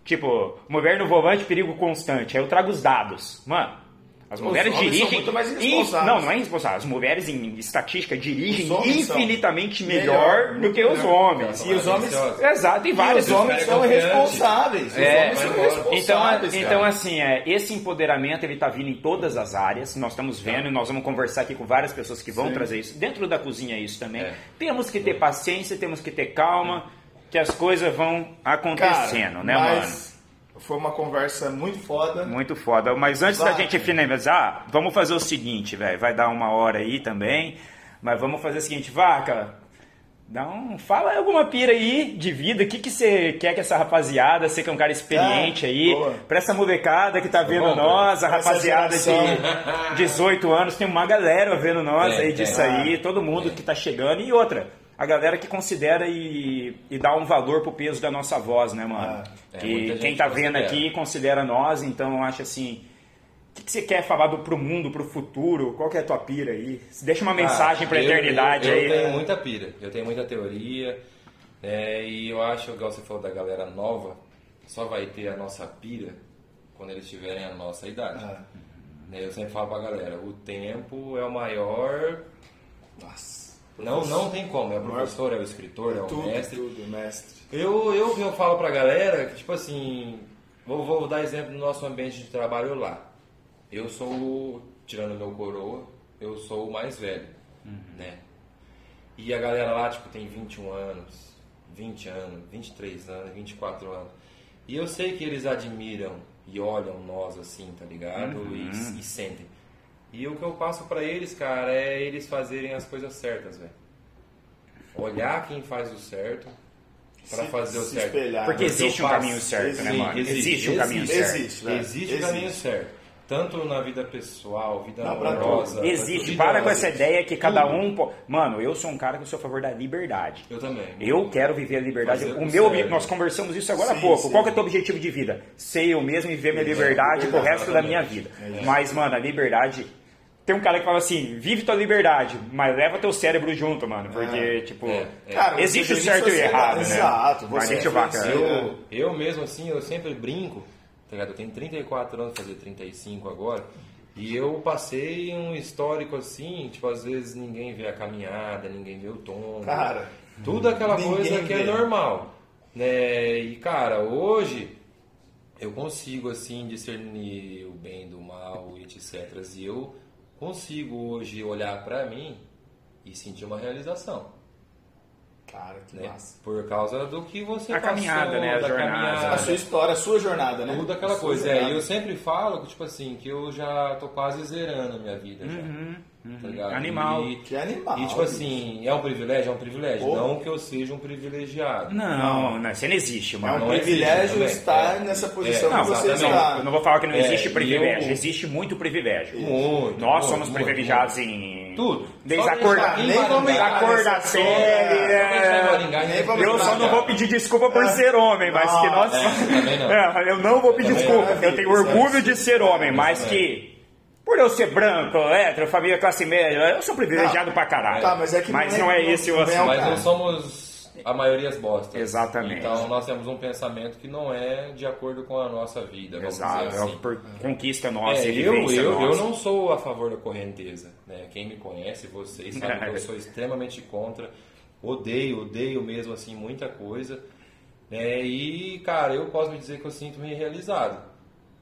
Tipo, mulher no volante, perigo constante. Aí eu trago os dados. Mano. As mulheres homens são dirigem. muito mais in- irresponsáveis. Não, não é irresponsável. As mulheres em estatística dirigem infinitamente melhor, melhor do que os homens. E os homens- Exato, e E vários os homens são confiantes. irresponsáveis. Os É, homens são embora. irresponsáveis, então, cara. então assim, é, esse empoderamento ele tá vindo em todas as áreas. Nós estamos vendo e nós vamos conversar aqui com várias pessoas que vão Sim. trazer isso. Dentro da cozinha é isso também. É. Temos que ter paciência, temos que ter calma, que as coisas vão acontecendo, Cara, né, mas Foi uma conversa muito foda. mano? Muito foda. Mas antes da Vai. gente finalizar, vamos fazer o seguinte, velho. Vai dar uma hora aí também. Mas vamos fazer o seguinte, vaca. Dá um, fala alguma pira aí de vida, o que, que você quer que essa rapaziada, você que é um cara experiente Ah, aí, boa. pra essa molecada que tá vendo bom, nós, a rapaziada de 18 anos, tem uma galera vendo nós Tem, aí disso tem. aí, todo mundo que tá chegando, e outra, a galera que considera e, e dá um valor pro peso da nossa voz, né, mano? Ah, é, que muita quem tá vendo considera. aqui considera nós, então eu acho assim. O que, que você quer falar do, pro mundo, pro futuro? Qual que é a tua pira aí? Deixa uma mensagem pra Ah, eu- eternidade eu, eu, aí. tenho muita pira, eu tenho muita teoria, é, e eu acho, igual você falou da galera nova, só vai ter a nossa pira quando eles tiverem a nossa idade. Ah, Né, Eu sempre falo pra galera, o tempo é o maior. nossa. Não, não tem como, é o professor, é o escritor, é o Tudo, mestre. tudo, mestre. Eu, eu, eu falo pra galera que, tipo assim, vou, vou dar exemplo do nosso ambiente de trabalho lá. Eu sou, tirando meu coroa, eu sou o mais velho, né? E a galera lá, tipo, tem 21 anos, 20 anos, 23 anos, 24 anos. E eu sei que eles admiram e olham nós assim, tá ligado? E, e sentem. E o que eu passo pra eles, cara, é eles fazerem as coisas certas, velho. Olhar quem faz o certo pra Se- fazer o se certo. espelhar. Porque eu existe um passo- caminho certo, né, Sim, mano? existe, Existe um caminho existe. certo. Existe, velho. Existe o Existe. caminho certo. Tanto na vida pessoal, vida Não, amorosa. Existe, vida- para com essa ideia que cada Tudo. um. po- Mano, eu sou um cara que sou a favor da liberdade. Eu também. Eu quero viver a liberdade. Fazer O meu, nós conversamos isso agora há pouco. sim. Qual que é o teu objetivo de vida? Ser eu mesmo e viver minha liberdade pro resto da minha vida. Mas, mano, a liberdade. Tem um cara que fala assim: vive tua liberdade, mas leva teu cérebro junto, mano. Porque, tipo, É, é. Cara, existe o certo e o sociedade, errado, né? Exato, você vaca. influencia. Eu, eu mesmo assim, eu sempre brinco, tá ligado? Eu tenho 34 anos, fazer 35 agora. E eu passei um histórico assim, tipo, às vezes ninguém vê a caminhada, ninguém vê o tom. Cara, Tudo aquela coisa que é normal. Né? E cara, hoje eu consigo assim discernir o bem do mal, etc. E eu consigo hoje olhar pra mim e sentir uma realização. Cara, que Né? massa. Por causa do que você A caminhada, passou, né? A da jornada. caminhada. A sua história, a sua jornada, né? Tudo aquela coisa. É, jornada. e eu sempre falo que, tipo assim, que eu já tô quase zerando a minha vida já. Tá ligado? Uhum, Animal. E, Que animal. e tipo assim, é um privilégio? É um privilégio. Pô. Não que eu seja um privilegiado. Não, não, você não existe, É mano. um Não existe privilégio também. estar É. nessa posição É, que você está. Eu não vou falar que não É, existe privilégio, eu- existe muito privilégio. Muito, Nós muito, somos muito, privilegiados em. Tudo. Desde a cor, da, nem da cor da né? É, né? vamos eu só não vou pedir desculpa por ser homem, mas que nós. É, não. É, eu não vou pedir desculpa. não. Eu tenho orgulho de ser homem, mas que. Por eu ser branco, hétero, família classe média, eu sou privilegiado Não. pra caralho. Tá, mas é que Mas não não é- é esse o não é assunto. um Mas não somos a maioria as bostas. Exatamente. Então nós temos um pensamento que não é de acordo com a nossa vida, vamos Exato, dizer é assim. por conquista nossa É, eu, eu, eu nossa. não sou a favor da correnteza. Né? Quem me conhece, vocês, sabem que eu sou extremamente contra. Odeio, odeio mesmo assim muita coisa. Né? E, cara, eu posso me dizer que eu sinto-me realizado.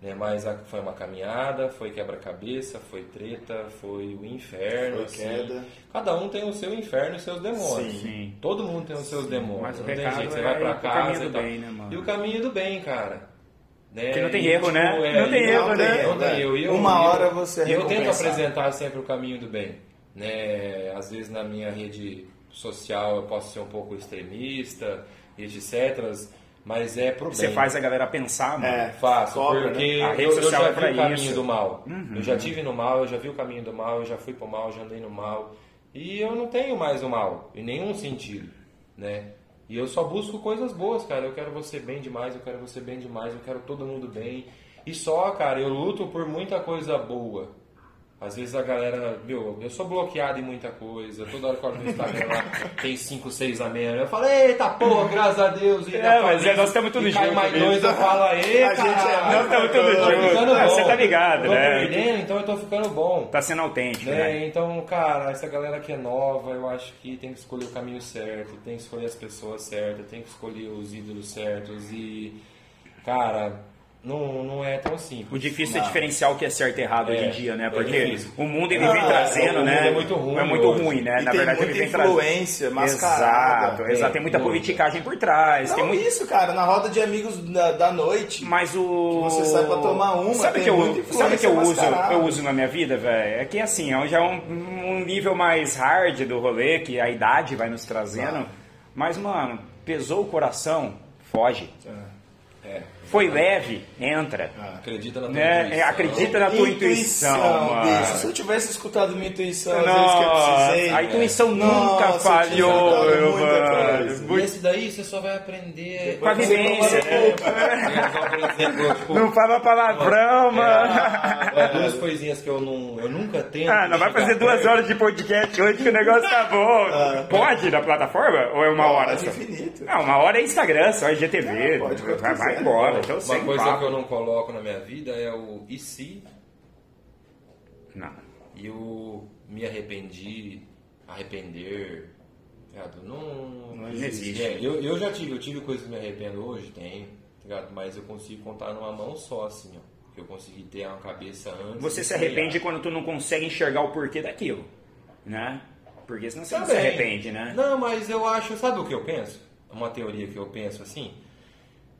Né? Mas a- foi uma caminhada, foi quebra-cabeça, foi treta, foi o inferno. Foi assim. queda. Cada um tem o seu inferno e seus demônios. Sim. Todo mundo tem os seus demônios. Mas o não tem recado jeito. Você é vai pra o casa caminho e do tal. bem, né, mano? E o caminho do bem, cara. Né? Que não tem erro, né? é, Não tem erro, não né? tem erro. não tem erro. Eu- Uma eu- hora você é eu tento apresentar sempre o caminho do bem. Né? Às vezes na minha rede social eu posso ser um pouco extremista, e etc. Mas é pro bem. Você faz a galera pensar, mano. É. Faço, Cobra, porque né? A rede eu, eu social já é pra vi o caminho isso. do mal. Uhum. Eu já tive no mal, eu já vi o caminho do mal, eu já fui pro mal, já andei no mal. E eu não tenho mais o mal, em nenhum sentido, né? E eu só busco coisas boas, cara. Eu quero você bem demais, eu quero você bem demais, eu quero todo mundo bem. E só, cara, eu luto por muita coisa boa. Às vezes a galera, meu, eu sou bloqueado em muita coisa. Toda hora que eu olho no Instagram lá, tem 5, 6 a menos. Eu falo, eita porra, graças a Deus. E É, mas é, nós estamos tudo e cai junto mais nisso. dois, eu falo, aê, A gente é- nós estamos tudo junto. Ah, você tá ligado, tô né? perdendo, então eu tô ficando bom. Tá sendo autêntico, Né? né? Então, cara, essa galera que é nova, eu acho que tem que escolher o caminho certo, tem que escolher as pessoas certas, tem que escolher os ídolos certos e, cara, não, não é tão simples. O difícil é diferenciar o que é certo e errado hoje É, em dia, né? é Porque difícil. o mundo ele Ah, vem trazendo, o né? é muito ruim É muito hoje. ruim, né? E Na tem verdade, muita ele vem trazendo. influência mascarada. Exato, exato. Tem muita muita. politicagem por trás. Não tem muito... isso, cara. Na roda de amigos da, da noite. Mas o. Você sai pra tomar uma, Sabe que eu, sabe que eu uso, eu uso na minha vida, velho? É que assim, é um- já é um, um nível mais hard do rolê, que a idade vai nos trazendo. Mas, mano, pesou o coração, foge. É, Foi leve, entra. acredita na tua Né? intuição. É, acredita na tua intuição, bicho. Se eu tivesse escutado minha intuição, às vezes que eu Nossa, precisei. a intuição Nossa, nunca eu tinha falhou, muita mano. E esse daí você só vai aprender Com a vivência, né? Exemplo, tipo, Não fala palavrão, mano. é, duas coisinhas que eu não, eu nunca tento. Ah, não vai fazer duas perto. horas de podcast hoje que o negócio tá bom. Pode na plataforma? Ou é uma hora Pode só? infinito. Não, uma hora é Instagram, só IGTV. Não, pode vai, vai quiser. embora. Então, Uma coisa papo. que eu não coloco na minha vida é o e se Não. e o me arrependi, arrepender. Ligado? Não, Não existe. É, eu, eu já tive, eu tive coisas que me arrependo hoje, tem, ligado? mas eu consigo contar numa mão só, assim, ó. Eu consegui ter uma cabeça antes. Você se arrepende quando tu não consegue enxergar o porquê daquilo, né? Porque senão você não se Também. arrepende, né? Não, mas eu acho, sabe o que eu penso? Uma teoria que eu penso assim.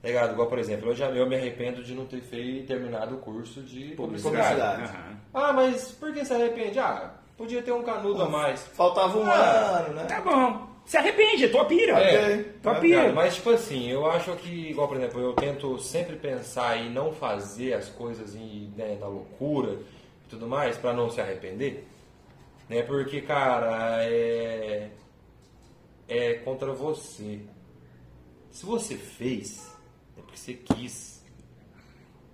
Tá Ligado? Igual, por exemplo, eu, já, eu me arrependo de não ter feito terminado o curso de publicidade. Publicidade. Aham. Ah, mas por que se arrepende? Ah, podia ter um canudo a mais. Faltava um Ah, ano, né? Tá bom. Se arrepende, é tua pira. É. Tua Tá pira. Mas, tipo assim, eu acho que, igual, por exemplo, eu tento sempre pensar em não fazer as coisas em, né, na loucura e tudo mais, pra não se arrepender. Né? Porque, cara, é. É contra você. Se você fez, é porque você quis.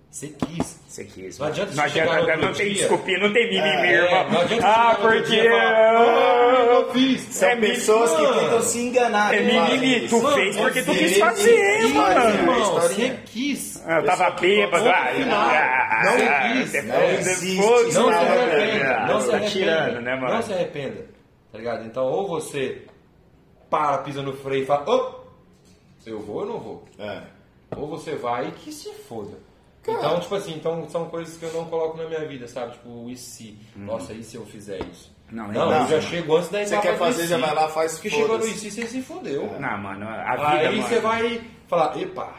Você quis. Você quis. Não mano. adianta não você chegar adianta, não outro tem desculpinha, não tem mimimi, É, irmão. não adianta Ah, porque. dia e falar, "Ah, eu fiz." São é pessoas que mano. tentam se enganar. É que mimimi, tu fez porque tu quis fazer, mano. Irmão, historinha. você quis. Ah, Eu tava bêbado. Ah, Não ah, quis, depois- não Não se Não, arrependa. Não se arrependa. né, mano? Não se arrependa. Tá ligado? Então, ou você para, pisa no freio e fala, ô, eu vou ou não vou? É. Ou você vai e que se foda. Então, tipo assim, então, são coisas que eu não coloco na minha vida, sabe? Tipo, e se? Nossa, e se eu fizer isso? Não, Não, não, eu já chego antes da Você etapa quer do fazer, já vai lá, faz, Porque chegou no e se, você se fodeu. Não, mano, a vida, Aí mano. você vai falar, epa.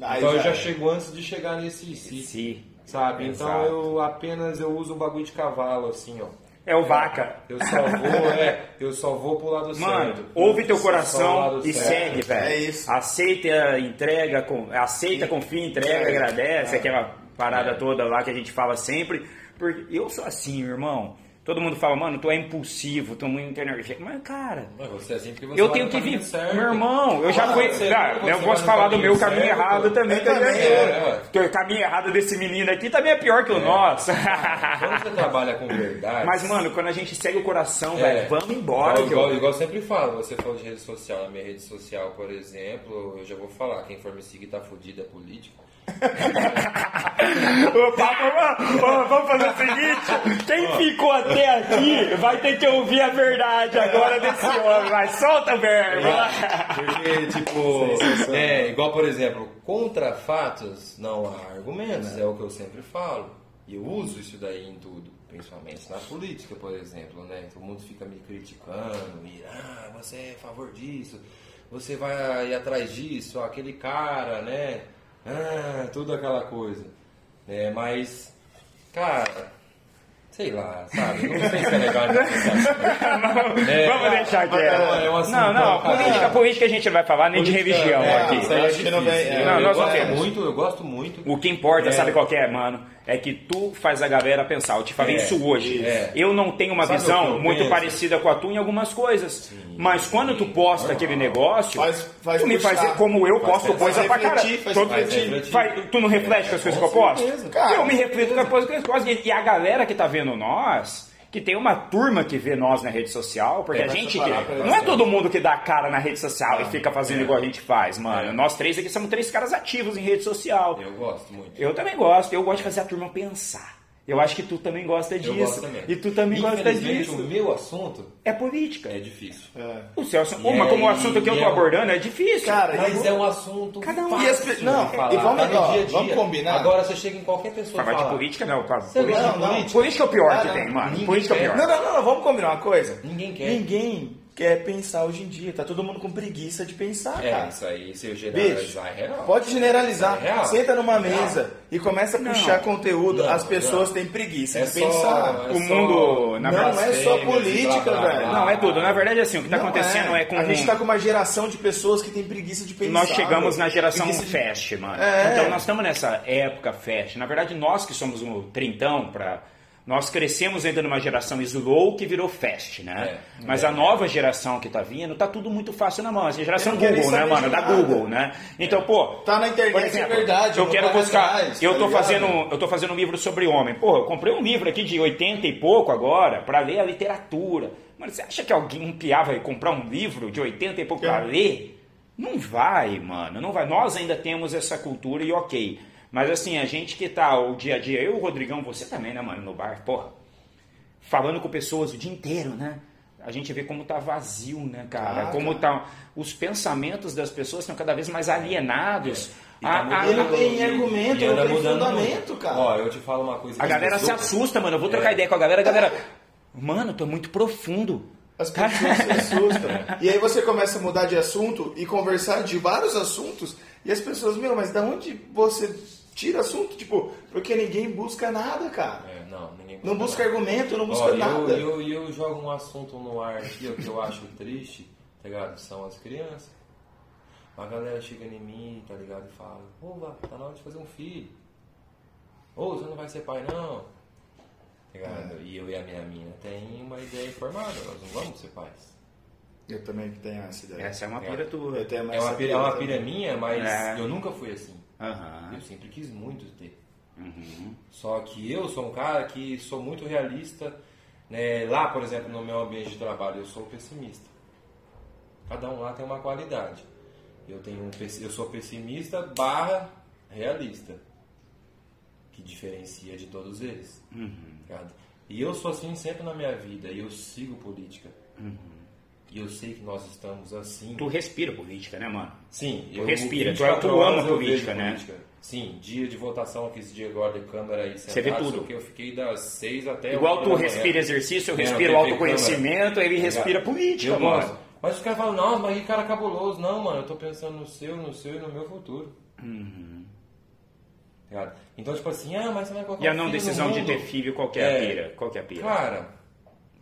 Aí então eu já já é. chego antes de chegar nesse e se. Sabe? Então Exato. eu apenas eu uso um bagulho de cavalo, assim, ó. É o vaca. Eu só vou, é, eu só vou pro lado Mano, certo. ouve teu coração e certo. segue, velho. É isso. Aceita, entrega, com, aceita, confia, entrega, É. agradece, É. aquela parada É. toda lá que a gente fala sempre. Porque eu sou assim, irmão. Todo mundo fala, mano, tu é impulsivo, tu é muito energético. Mas, cara, Mas você é assim porque você eu tenho que vir. Meu irmão, eu já Ah, fui. você- Cara, você eu vai posso falar do meu caminho certo. errado também. Eu que também, é- é, que o caminho errado desse menino aqui também é pior que o nosso. Quando você trabalha com verdade. Mas, mano, quando a gente segue o coração, É. velho, vamos embora. Igual, que eu- igual, igual eu sempre falo, você falou de rede social, na minha rede social, por exemplo, eu já vou falar, quem for me seguir tá fudido, é político. Ô, vamos fazer o seguinte: quem ficou até aqui vai ter que ouvir a verdade agora desse homem. Vai, solta o verbo. Porque, tipo, é, igual por exemplo, contra fatos não há argumentos, é o que eu sempre falo. E eu uso isso daí em tudo, principalmente na política, por exemplo, né? Todo mundo fica me criticando, e ah, você é a favor disso, você vai ir atrás disso, aquele cara, né? Ah, tudo aquela coisa. É, mas, cara, sei lá, sabe? Não sei se é legal. É, Vamos deixar quieto. é um assunto, não, não, cara. política, política a gente não vai favar nem de Política, religião é, aqui. Isso aí é não é. Nós não temos. muito, eu gosto muito. O que importa, É. sabe qual que é, mano? É que tu faz a galera pensar. Eu te falei É, isso hoje. é. Eu não tenho uma Sabe visão muito penso? parecida com a tua em algumas coisas. Mas quando tu posta aquele negócio, Faz- faz tu me puxar. faz como eu Faz posto pensar. coisa pra caralho. refletir, faz Todo- refletir. refletir. faz- tu não reflete com as coisas que eu posto? Cara, eu me reflito com as coisas que eu posto. E a galera que tá vendo nós, que tem uma turma que vê nós na rede social, porque Tem, a gente. pra Não é todo mundo que dá a cara na rede social e fica fazendo igual a gente faz, mano. Nós três aqui somos três caras ativos em rede social. Eu gosto muito. Eu também gosto, eu gosto de fazer a turma pensar. Eu acho que tu também gosta Eu disso. gosto também. E tu também gosta disso. o meu assunto É política. é difícil. É. O Celso, E mas é- como o assunto que eu tô é- abordando é difícil. Cara, Mas é um assunto Cada um- fácil E não, falar, e vamos- tá no ó, dia a dia. vamos combinar? Agora você chega em qualquer pessoa Falar de política não, cara. Você Política, de não, política? política é o pior que Cara, tem, mano. Política é o pior. Não, não, não, não, vamos combinar uma coisa. Ninguém quer. Ninguém quer pensar hoje em dia. Tá todo mundo com preguiça de pensar, É, cara. isso aí, se eu Bicho, generalizar, é real. pode generalizar. É real. Senta numa É real. mesa e começa a Não. puxar conteúdo. Não, As pessoas não. têm preguiça É de só- pensar. é O mundo, na Não, verdade, é só política, blá, blá, velho. Não, é tudo. Na verdade, assim, o que tá Não acontecendo é, com... A gente tá com uma geração de pessoas que tem preguiça de pensar. Nós chegamos velho. na geração Preguiça de- fast, mano. É. Então nós estamos nessa época fast. Na verdade, nós que somos um trintão para nós crescemos ainda numa geração slow que virou fast, né? É. Mas a nova geração que tá vindo, tá tudo muito fácil na mão. A geração Eu não quero Google, né, mano? Da. Google, né? Então, pô, Tá na internet, por é exemplo, verdade, Eu quero buscar, atrás, eu tá tô fazendo, eu tô fazendo um livro sobre homem. Pô, eu comprei um livro aqui de 80 e pouco agora para ler a literatura. Mano, você acha que alguém um piá vai comprar um livro de 80 e pouco para É. ler? Não vai, mano, não vai. Nós ainda temos essa cultura e ok. Mas assim, a gente que tá o dia a dia, eu, o Rodrigão, você também, né, mano, no bar, porra, falando com pessoas o dia inteiro, né? A gente vê como tá vazio, né, cara? Ah, como tá. Os pensamentos das pessoas estão cada vez mais alienados. E tá A- a- mudando, E não tem argumento, não tem fundamento, muito. cara. Ó, eu te falo uma coisa. A galera se assusta, mano. Eu vou trocar É. ideia com a galera. A galera. Mano, tu é muito profundo. As pessoas se assustam. E aí você começa a mudar de assunto e conversar de vários assuntos. E as pessoas, meu, mas da onde você tira assunto? Tipo, porque ninguém busca nada, cara. É, não, ninguém Não busca argumento, não busca Ó, nada. eu, eu, eu jogo um assunto no ar aqui, o que eu acho triste, tá ligado? São as crianças. A galera chega em mim, tá ligado? E fala, ô, Vá, tá na hora de fazer um filho. Ô, você não vai ser pai, não. Tá ligado? E eu e a minha mina tem uma ideia formada, nós não vamos ser pais. Eu também tenho essa ideia. Essa é uma É. pira tua. Eu tenho É uma pira, é uma pira minha, mas É. eu nunca fui assim. Aham. Eu sempre quis muito ter. Uhum. Só que eu sou um cara que sou muito realista. né? Lá, por exemplo, no meu ambiente de trabalho, eu sou pessimista. Cada um lá tem uma qualidade. Eu tenho um, eu sou pessimista barra realista, que diferencia de todos eles. ligado? E eu sou assim sempre na minha vida. E eu sigo política. E eu sei que nós estamos assim. Tu respira política, né, mano? Sim, Tu respira, tu- 24 tu ama eu política, né? Sim, dia de votação, que esse dia agora de câmera aí Você vê tudo. que eu fiquei das 6 até Igual tu respira exercício, eu Vendo respiro TV autoconhecimento, ele respira política, eu mano. gosto. Mas os caras falam, nossa, mas que cara cabuloso. Não, mano, eu tô pensando no seu, no seu e no meu futuro. Ligado? Então, tipo assim, ah, mas você vai colocar E a não decisão de ter filho, qual que é a É. pira? Qual é a pira? Cara,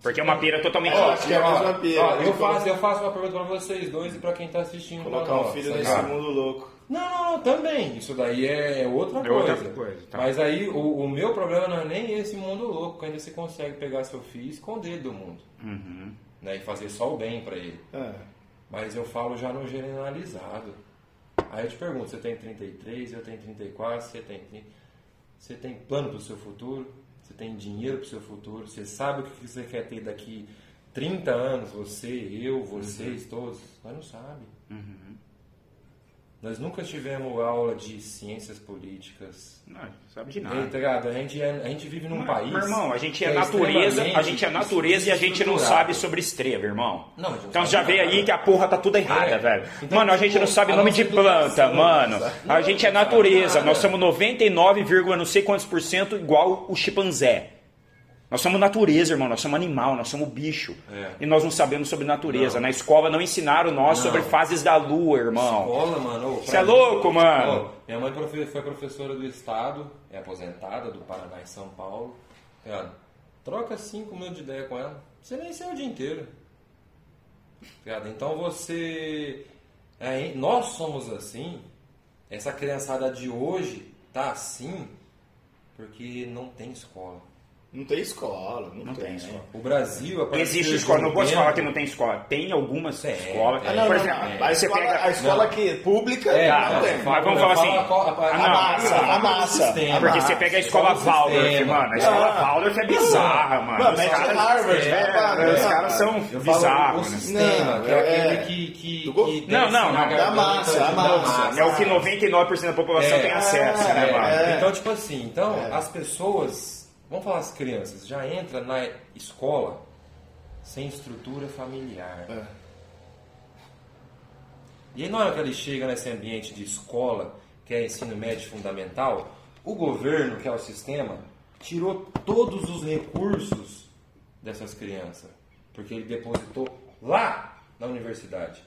Porque é uma pira totalmente. Eu acho que é a mesma pira. ó, eu, faço, eu faço uma pergunta pra vocês dois e pra quem tá assistindo. Colocar um filho nesse mundo louco. Não, não, não, também. Isso daí é outra É coisa. outra coisa, tá. Mas aí o, o meu problema não é nem esse mundo louco, que ainda você consegue pegar seu filho e esconder ele do mundo. Uhum. Né, e fazer só o bem pra ele. É. Mas eu falo já no generalizado. Aí eu te pergunto, você tem 33, eu tenho 34, você tem 30. Você tem plano pro seu futuro? Tem dinheiro pro seu futuro? Você sabe o que você quer ter daqui 30 anos? Você, eu, vocês, todos? Nós não sabemos. Nós nunca tivemos aula de ciências políticas. Não, sabe de nada. tá ligado? A gente, é- a gente vive num Meu país. irmão, a gente é, que natureza, a gente é natureza e a gente não sabe sobre estrela, irmão. Não, não então sabe já vê nada. aí que a porra tá tudo errada, É. velho. Então, mano, a gente tipo, não sabe a nome de planta, mano. sabe? A gente é Não sabe natureza, nós somos 99, não sei quantos por cento igual o chimpanzé. Nós somos natureza, irmão, nós somos animal, nós somos bicho. É. E nós não sabemos sobre natureza. Não. Na escola não ensinaram nós Não. sobre fases da lua, irmão. Escola, mano. ô, Cê pra é mim- louco, mano. Minha mãe foi professora do Estado, é aposentada do Paraná em São Paulo. Cara, troca 5 mil de ideia com ela. Você nem saiu o dia inteiro. Cara, então você. é, nós somos assim. Essa criançada de hoje tá assim porque não tem escola. Não tem escola, não, Não tem. tem escola. O Brasil, a partir Existe escola, não posso falar que não tem escola. Tem algumas Tem, escolas. não, Por não, exemplo, não. A escola, pega. a escola Não. que pública É, não tá, tem. mas vamos falar assim, a, a, não, massa, a massa, sistema. a Porque você pega a escola Waldorf, mano. A escola Ah. Waldorf é bizarra, mano. Mano, Os mete caras, Harvard, é, os caras são bizarros, o né? sistema, Não, que é, é- aquele que, Não, não, não. Da massa, a massa. É o que 99% da população É. tem acesso, né, É, mano? é. Então, tipo assim, então É. as pessoas, vamos falar as crianças, já entra na escola sem estrutura familiar. É. E aí na hora que ele chega nesse ambiente de escola, que é ensino médio fundamental, o governo, que é o sistema, tirou todos os recursos dessas crianças, porque ele depositou lá na universidade.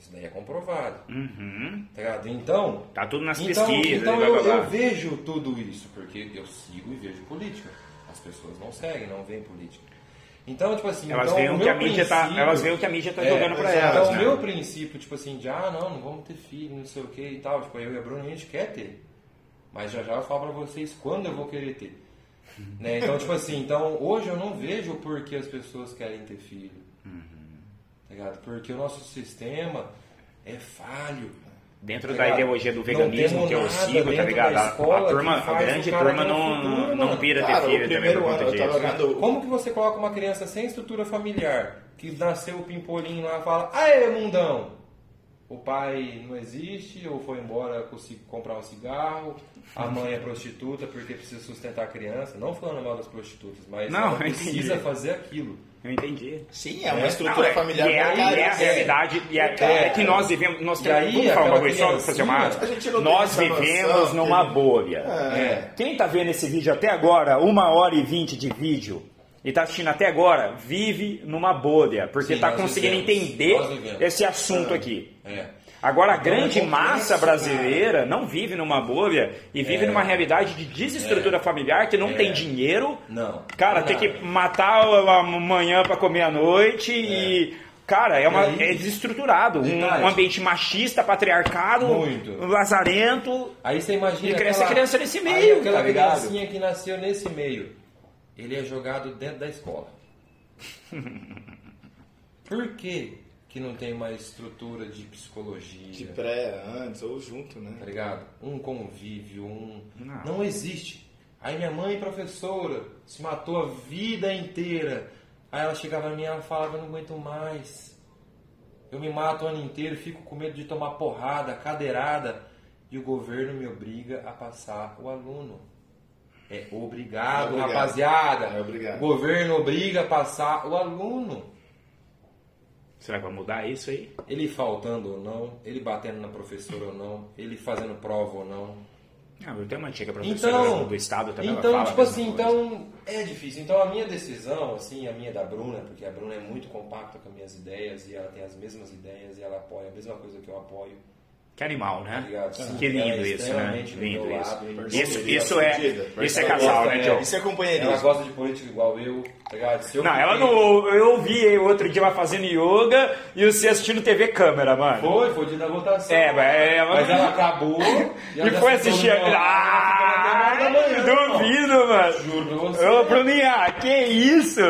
Isso daí é comprovado. Uhum. Tá? Então, Tá tudo nas então, pesquisas. então eu, eu vejo tudo isso, porque eu sigo e vejo política. As pessoas não seguem, não veem política. Então, tipo assim, Elas então, veem o que meu a mídia tá, elas veem o que a mídia tá É, jogando pra elas, Então, o né? meu princípio, tipo assim, de ah, não, não vamos ter filho, não sei o que e tal. Tipo, eu e a Bruna, a gente quer ter. Mas já já eu falo pra vocês quando eu vou querer ter. né? Então, tipo assim, então hoje eu não vejo por que as pessoas querem ter filho. Tá ligado? Porque o nosso sistema é falho. Dentro Tá da ideologia do veganismo que eu nada sigo, tá ligado? A, escola a turma, a grande turma não, futuro, não pira ter filho também por conta eu disso. Como que você coloca uma criança sem estrutura familiar, que nasceu o pimpolinho lá e fala, aê, mundão! O pai não existe, ou foi embora comprar um cigarro, a mãe é prostituta porque precisa sustentar a criança. Não falando mal das prostitutas, mas Não, eu precisa fazer aquilo. Eu entendi. Sim, é uma É. estrutura Não, é- familiar e é, é a realidade, e é, É. é que nós vivemos, nós temos, aí, vamos falar uma coisa só, fazer uma, nós noção vivemos que numa gente- bolha. É. Quem tá vendo esse vídeo até agora, uma hora e vinte de vídeo, e tá assistindo até agora, vive numa bolha, porque tá nós conseguindo vivemos. entender esse assunto aqui. É. Agora, a Então, grande é complexo, massa brasileira não vive numa bolha e vive É. numa realidade de desestrutura familiar que não É. tem dinheiro. Não. Cara, Não. tem que matar a manhã pra comer à noite e. Cara, é, uma, aí- é desestruturado. Um, um ambiente machista, patriarcado, Muito. lazarento. Aí você imagina. E cresce aquela- a criança nesse aí meio, aquela tá criancinha que nasceu nesse meio. Ele é jogado dentro da escola. Por que, que não tem mais estrutura de psicologia? De pré, antes ou junto, né? Tá ligado? Um convívio, um. Não. Não. existe. Aí minha mãe, professora, se matou a vida inteira. Aí ela chegava na mim e ela falava: Eu não aguento mais. Eu me mato o ano inteiro, fico com medo de tomar porrada, cadeirada. E o governo me obriga a passar o aluno. É obrigado, É obrigado. rapaziada. É obrigado. O governo obriga a passar o aluno. Será que vai mudar isso aí? Ele faltando ou não, ele batendo na professora ou não, ele fazendo prova ou não. Não, eu tenho uma antiga professora Então, do Estado também. então tipo assim, então é difícil. Então a minha decisão, assim, a minha da Bruna, porque a Bruna é muito compacta com as minhas ideias e ela tem as mesmas ideias e ela apoia a mesma coisa que eu apoio. Que animal, né? Sim, que lindo ela é isso, né? Lindo isso. lado, Isso, Perfeita, isso é, perfeita. isso é Ela casal, gosta, né, é, Joe? Isso é Ela companheirismo. gosta de política igual eu, tá ligado? Se eu Não, ela não. Eu vi outro dia ela fazendo yoga e você assistindo TV câmera, mano. Foi, foi dia da votação. É, mas ela- Mas ela acabou. E ela foi assistir. Ah, ela manhã, duvido, mano. Juro pra você. Ô, Bruninha, que isso?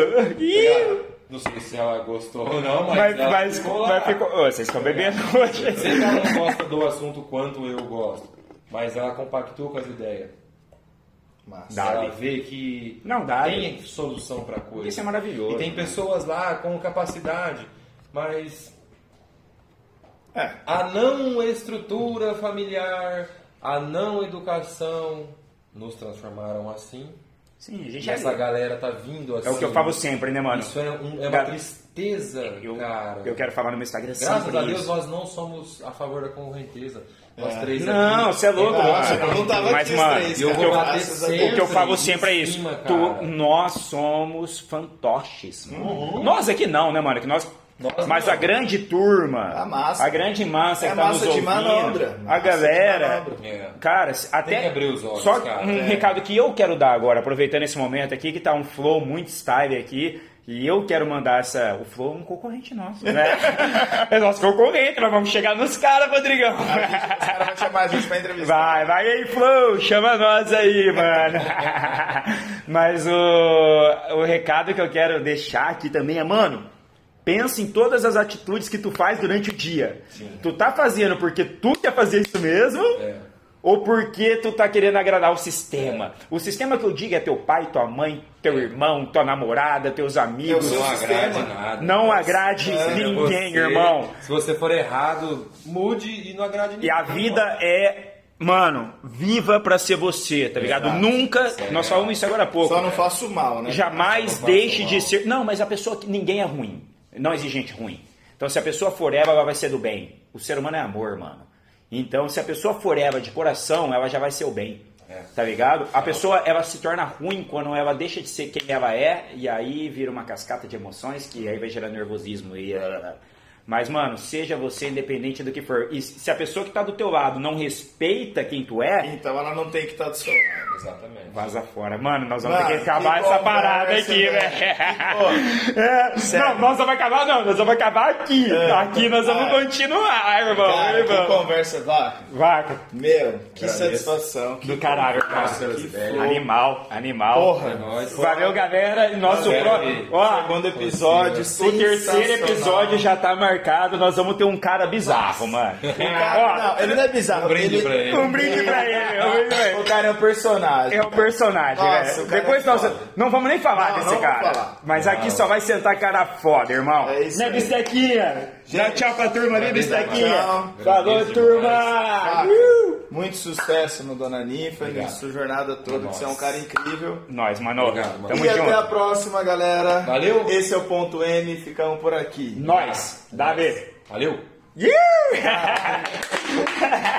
Ih, Não sei se ela gostou ou não, mas, mas, mas, ficou mas ficou. Vocês estão bebendo hoje. Sei que ela não gosta do assunto quanto eu gosto, mas ela compactua com as ideias. Dá. Ela vê que Não, dá. tem solução pra coisa. Isso é maravilhoso. E tem pessoas lá com capacidade, mas É. a não estrutura familiar, a não educação nos transformaram assim. Sim, a gente E essa galera tá vindo assim. É o que eu falo sempre, né, mano? Isso é, um- é uma tristeza, Eu, cara. eu quero falar no meu Instagram Graças sempre a Deus isso. nós não somos a favor da correnteza. Nós três Não, aqui. você é louco, mano. você não tava Mas, mano, três, eu vou bater sempre. O que eu falo em sempre é isso. cima, Tu- nós somos fantoches. mano. Nós aqui não, né, mano? Que nós, Nós mas não. a grande turma, A massa. a grande massa É que tá massa nos de ouvindo, manobra. a Massa de galera. É. cara, até que abrir os olhos, só cara. um É. recado que eu quero dar agora, aproveitando esse momento aqui que tá um flow muito style aqui. E eu quero mandar essa. O Flow é um concorrente nosso, né? é nosso concorrente, nós vamos chegar nos caras, Rodrigão. Os caras vão chamar a gente pra entrevistar. Vai, vai aí, Flow, chama nós aí, mano. Mas o, o recado que eu quero deixar aqui também é, mano, pensa em todas as atitudes que tu faz durante o dia. Tu tá fazendo porque tu quer fazer isso mesmo? É. Ou porque tu tá querendo agradar o sistema? O sistema que eu digo é teu pai, tua mãe, teu irmão, tua namorada, teus amigos. Não agrade nada. Não agrade Seja ninguém, você. irmão. Se você for errado, mude e não agrade ninguém. E a vida é, mano, viva pra ser você, tá ligado? Exato. Nunca, Sério. nós falamos isso agora há pouco. Só não faço mal, né? Jamais deixe de mal. ser. Não, mas a pessoa que ninguém é ruim. Não existe gente ruim. Então se a pessoa for Eva, ela vai ser do bem. O ser humano é amor, mano. Então se a pessoa for Eva de coração, ela já vai ser o bem. É. Tá ligado? A pessoa ela se torna ruim quando ela deixa de ser quem ela é e aí vira uma cascata de emoções que aí vai gerar nervosismo e mas mano, seja você independente do que for. E se a pessoa que tá do teu lado não respeita quem tu é, Então ela não tem que estar do seu lado. Exatamente. Vaza fora. Mano, nós vamos Mano, ter que acabar que essa parada aqui, velho. É, sério. não, nós vamos acabar não, nós vamos acabar aqui. É. Aqui nós vamos continuar, irmão. Cara, que irmão. conversa, Vaca. Vaca. Meu, que Agradeço. satisfação. Que Do caralho, cara. Que. Animal, animal. Porra. É nóis. Valeu, galera. E Nosso aí. Ó, Segundo episódio, o terceiro episódio já tá marcado. Nós vamos ter um cara bizarro, mano. Cara, não, ele não é bizarro. Um brinde ele... pra ele. Um brinde pra ele. Um brinde pra ele. O cara é um personagem. É um personagem, Nossa, cara Depois é nós foda. não vamos nem falar Não, desse não cara. falar. Mas aqui só vai sentar cara foda, irmão. É isso Né, aí. Bistequinha? Dá tchau pra turma ali, Bistequinha. Falou, turma. Uh! Muito sucesso no Dona Obrigado. na sua jornada toda, que você é um cara incrível. Nós, mano. Obrigado, mano. Tamo e até a junto. próxima, galera. Valeu. Esse é o ponto M, ficamos por aqui. Nós. Davi. Valeu. Yeah!